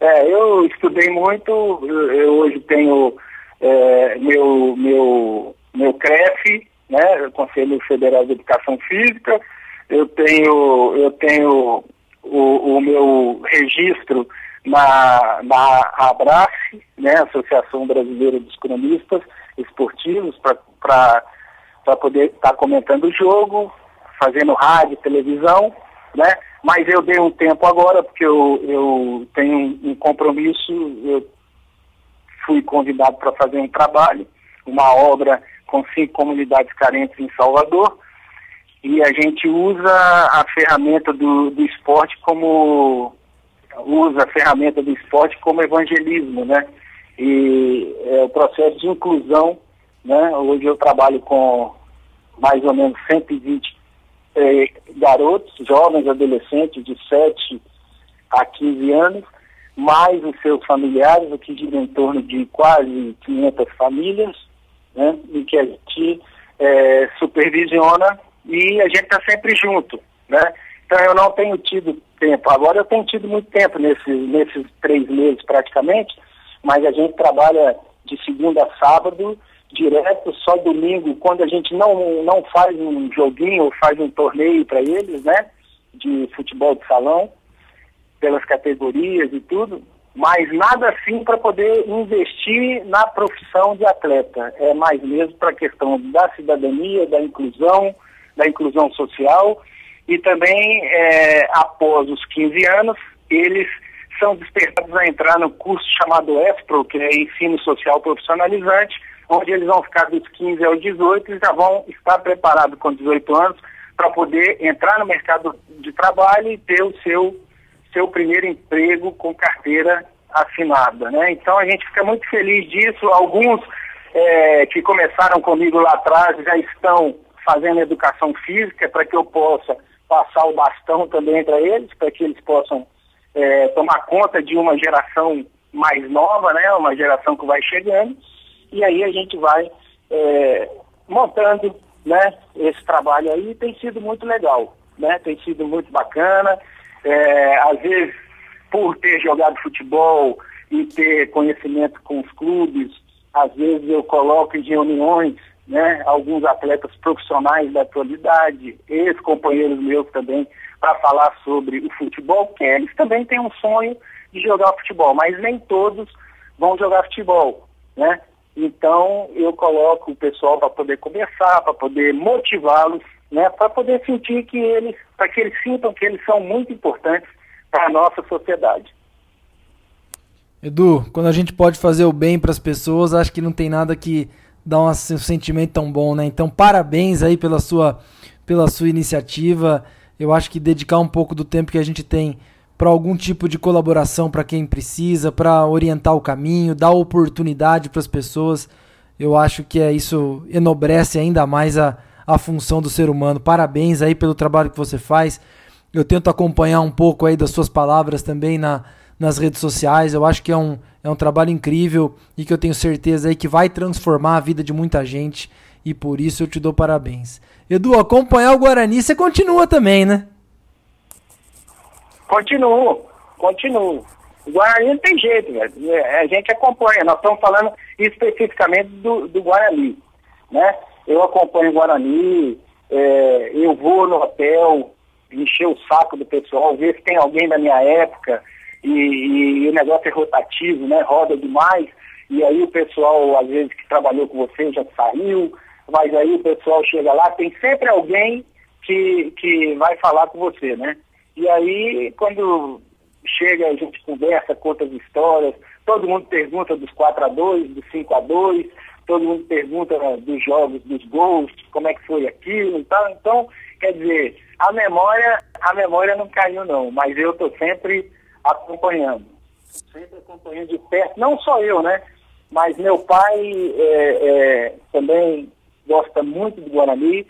É, eu estudei muito, eu hoje tenho é, meu, meu, meu CREF, né, Conselho Federal de Educação Física, eu tenho, eu tenho o, o meu registro na, na ABRACE, né, Associação Brasileira dos Cronistas Esportivos, para poder estar tá comentando o jogo, fazendo rádio, televisão, né? Mas eu dei um tempo agora, porque eu, eu tenho um compromisso, eu fui convidado para fazer um trabalho, uma obra com cinco comunidades carentes em Salvador, e a gente usa a ferramenta do, do esporte como usa a ferramenta do esporte como evangelismo, né? E é o processo de inclusão, né? Hoje eu trabalho com mais ou menos 120 é, garotos, jovens, adolescentes de 7 a 15 anos, mais os seus familiares, o que gira em torno de quase 500 famílias, né, e que a gente é, supervisiona e a gente está sempre junto, né? Então eu não tenho tido tempo. Agora eu tenho tido muito tempo nesse, nesses três meses praticamente, mas a gente trabalha de segunda a sábado, direto, só domingo, quando a gente não, não faz um joguinho ou faz um torneio para eles, né? De futebol de salão, pelas categorias e tudo, mas nada assim para poder investir na profissão de atleta. É mais mesmo para a questão da cidadania, da inclusão, da inclusão social e também é, após os 15 anos eles são despertados a entrar no curso chamado ESPRO, que é Ensino Social Profissionalizante, onde eles vão ficar dos 15 aos 18 e já vão estar preparados com 18 anos para poder entrar no mercado de trabalho e ter o seu seu primeiro emprego com carteira assinada, né? Então a gente fica muito feliz disso. Alguns é, que começaram comigo lá atrás já estão fazendo educação física para que eu possa passar o bastão também para eles, para que eles possam é, tomar conta de uma geração mais nova, né? Uma geração que vai chegando. E aí a gente vai é, montando, né? Esse trabalho aí tem sido muito legal, né? Tem sido muito bacana. É, às vezes, por ter jogado futebol e ter conhecimento com os clubes, às vezes eu coloco em reuniões né, alguns atletas profissionais da atualidade, ex-companheiros meus também, para falar sobre o futebol, que eles também têm um sonho de jogar futebol, mas nem todos vão jogar futebol, né? Então eu coloco o pessoal para poder conversar, para poder motivá-los né, para poder sentir que eles, para que eles sintam que eles são muito importantes para a nossa sociedade. Edu, quando a gente pode fazer o bem para as pessoas, acho que não tem nada que dá um, um sentimento tão bom, né? Então, parabéns aí pela sua, pela sua iniciativa. Eu acho que dedicar um pouco do tempo que a gente tem para algum tipo de colaboração para quem precisa, para orientar o caminho, dar oportunidade para as pessoas, eu acho que é isso enobrece ainda mais a, a função do ser humano. Parabéns aí pelo trabalho que você faz. Eu tento acompanhar um pouco aí das suas palavras também na, nas redes sociais. Eu acho que é um, é um trabalho incrível e que eu tenho certeza aí que vai transformar a vida de muita gente e por isso eu te dou parabéns. Edu, acompanhar o Guarani você continua também, né? Continuo, continuo. O Guarani não tem jeito, velho. É, a gente acompanha. Nós estamos falando especificamente do, do Guarani, né? eu acompanho o Guarani, é, eu vou no hotel, encher o saco do pessoal, ver se tem alguém da minha época, e, e, o negócio é rotativo, né? Roda demais, e aí o pessoal, às vezes, que trabalhou com você já saiu, mas aí o pessoal chega lá, tem sempre alguém que, que vai falar com você, né? E aí, quando chega, a gente conversa, conta as histórias, todo mundo pergunta dos 4 a 2 dos 5 a 2 todo mundo pergunta né, dos jogos, dos gols, como é que foi aquilo e tal. Então, quer dizer, a memória, a memória não caiu não, mas eu estou sempre acompanhando. Sempre acompanhando de perto, não só eu, né? Mas meu pai é, é, também gosta muito do Guarani.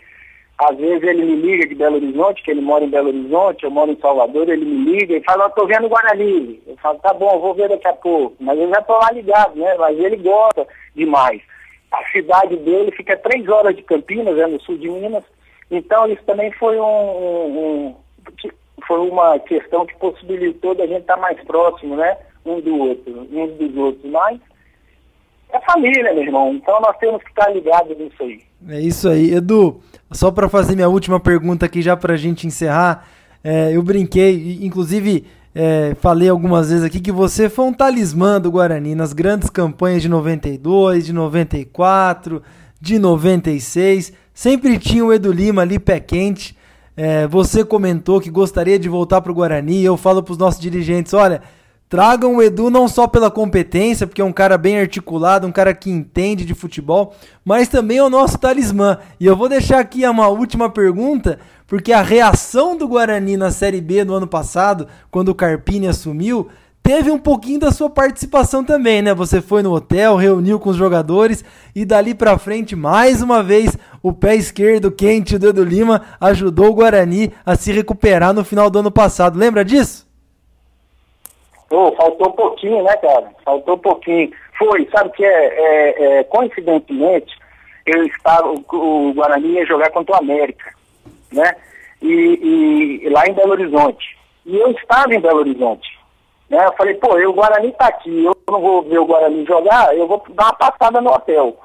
Às vezes ele me liga de Belo Horizonte, que ele mora em Belo Horizonte, eu moro em Salvador, ele me liga e fala, estou vendo o Guarani. Eu falo, tá bom, vou ver daqui a pouco. Mas eu já estou lá ligado, né? Mas ele gosta demais. A cidade dele fica três horas de Campinas, é no sul de Minas. Então isso também foi um, um, foi uma questão que possibilitou da gente estar mais próximo, né? Um do outro, um dos outros. Mas é família, meu irmão. Então nós temos que estar ligados nisso aí. É isso aí. Edu, só para fazer minha última pergunta aqui, já para a gente encerrar, é, eu brinquei, inclusive é, falei algumas vezes aqui que você foi um talismã do Guarani nas grandes campanhas de 92, de 94, de 96. Sempre tinha o Edu Lima ali pé quente. É, você comentou que gostaria de voltar para o Guarani. Eu falo para os nossos dirigentes: olha, tragam o Edu não só pela competência, porque é um cara bem articulado, um cara que entende de futebol, mas também é o nosso talismã. E eu vou deixar aqui uma última pergunta porque a reação do Guarani na Série B no ano passado, quando o Carpini assumiu, teve um pouquinho da sua participação também, né? Você foi no hotel, reuniu com os jogadores e dali para frente, mais uma vez, o pé esquerdo quente do Edu Lima ajudou o Guarani a se recuperar no final do ano passado. Lembra disso? Faltou um pouquinho, né, cara? Faltou um pouquinho. Foi, sabe que é, é, é coincidentemente, eu estava, o, o Guarani ia jogar contra o América né? e, e, lá em Belo Horizonte. E eu estava em Belo Horizonte. Né? Eu falei, pô, o Guarani está aqui, eu não vou ver o Guarani jogar, eu vou dar uma passada no hotel.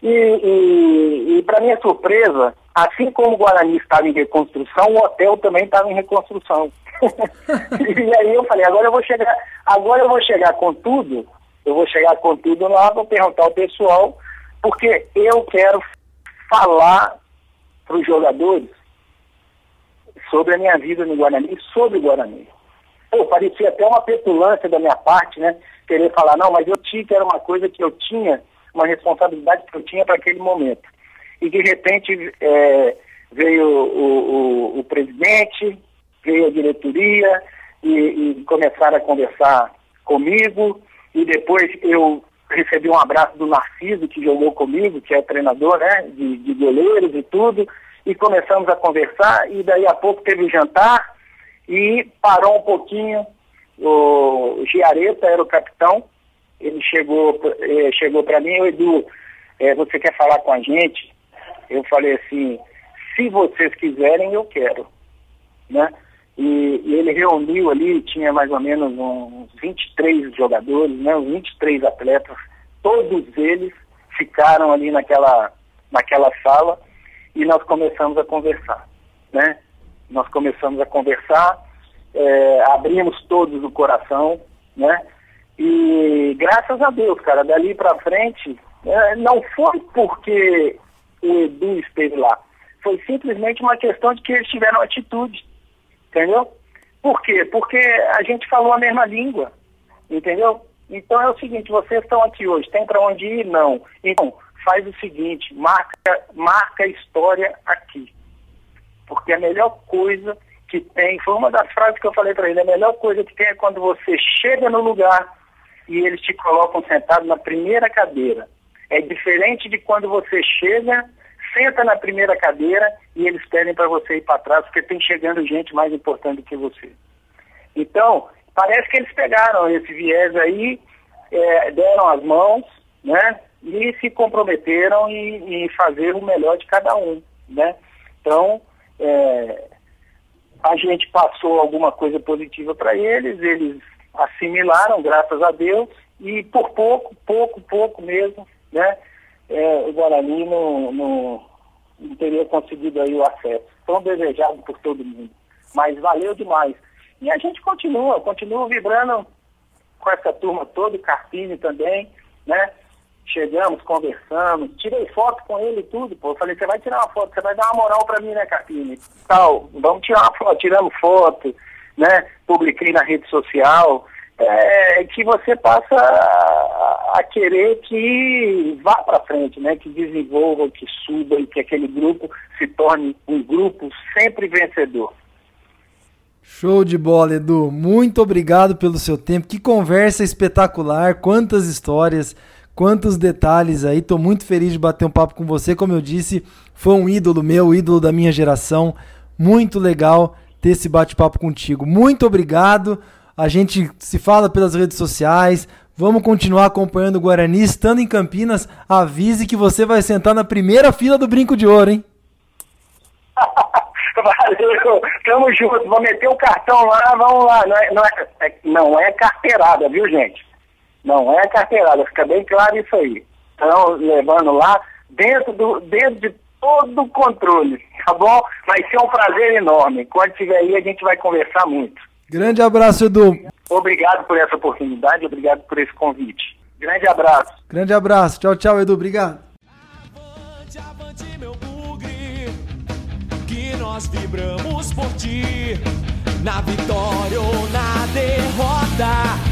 E, e, e para minha surpresa, assim como o Guarani estava em reconstrução, o hotel também estava em reconstrução. e aí eu falei, agora eu vou chegar, agora eu vou chegar com tudo, eu vou chegar com tudo lá, vou perguntar ao pessoal, porque eu quero falar para os jogadores sobre a minha vida no Guarani, sobre o Guarani. Pô, parecia até uma petulância da minha parte, né? Querer falar, não, mas eu tinha que era uma coisa que eu tinha uma responsabilidade que eu tinha para aquele momento. E de repente é, veio o, o, o, presidente, veio a diretoria e, e começaram a conversar comigo. E depois eu recebi um abraço do Narciso, que jogou comigo, que é treinador né, de, de goleiros e tudo. E começamos a conversar. E daí a pouco teve o jantar e parou um pouquinho. O Giareta era o capitão ele chegou, eh, chegou para mim, Edu, eh, você quer falar com a gente? Eu falei assim, se vocês quiserem, eu quero. Né? E, e, ele reuniu ali, tinha mais ou menos uns 23 jogadores, né, uns 23 atletas, todos eles ficaram ali naquela, naquela sala e nós começamos a conversar. Né? Nós começamos a conversar, é, abrimos todos o coração, né? E graças a Deus, cara, dali para frente, é, não foi porque o Edu esteve lá. Foi simplesmente uma questão de que eles tiveram atitude. Entendeu? Por quê? Porque a gente falou a mesma língua. Entendeu? Então é o seguinte, vocês estão aqui hoje, tem para onde ir? Não. Então, faz o seguinte, marca, marca a história aqui. Porque a melhor coisa que tem, foi uma das frases que eu falei para ele, a melhor coisa que tem é quando você chega no lugar e eles te colocam sentado na primeira cadeira. É diferente de quando você chega, senta na primeira cadeira e eles pedem para você ir para trás, porque tem chegando gente mais importante que você. Então, parece que eles pegaram esse viés aí, é, deram as mãos, né? E se comprometeram em, em, fazer o melhor de cada um, né? Então, é, a gente passou alguma coisa positiva para eles, eles assimilaram, graças a Deus, e por pouco, pouco, pouco mesmo, né, é, o Guarani não, não, não, teria conseguido aí o acesso. Tão desejado por todo mundo. Mas valeu demais. E a gente continua, continua vibrando com essa turma toda, Carpini também, né? Chegamos, conversamos, tirei foto com ele e tudo, pô. Eu falei, você vai tirar uma foto, você vai dar uma moral para mim, né, Carpini? Tal, vamos tirar uma foto, tiramos foto, né? Publiquei na rede social, é, que você passa a, a querer que vá para frente, né? Que desenvolva, que suba e que aquele grupo se torne um grupo sempre vencedor. Show de bola, Edu. Muito obrigado pelo seu tempo. Que conversa espetacular, quantas histórias, quantos detalhes aí. Tô muito feliz de bater um papo com você. Como eu disse, foi um ídolo meu, ídolo da minha geração. Muito legal ter esse bate-papo contigo. Muito obrigado. A gente se fala pelas redes sociais. Vamos continuar acompanhando o Guarani. Estando em Campinas, avise que você vai sentar na primeira fila do Brinco de Ouro, hein? Valeu, tamo junto. Vou meter o cartão lá, vamos lá. Não é, não, é, é, não é carteirada, viu, gente? Não é carteirada, fica bem claro isso aí. Então, levando lá, dentro, do, dentro de todo o controle, tá bom? Vai ser um prazer enorme. Quando estiver aí, a gente vai conversar muito. Grande abraço, Edu. Obrigado por essa oportunidade, obrigado por esse convite. Grande abraço. Grande abraço. Tchau, tchau, Edu. Obrigado. Avante, avante, meu bugre, que nós vibramos por ti. Na vitória ou na derrota,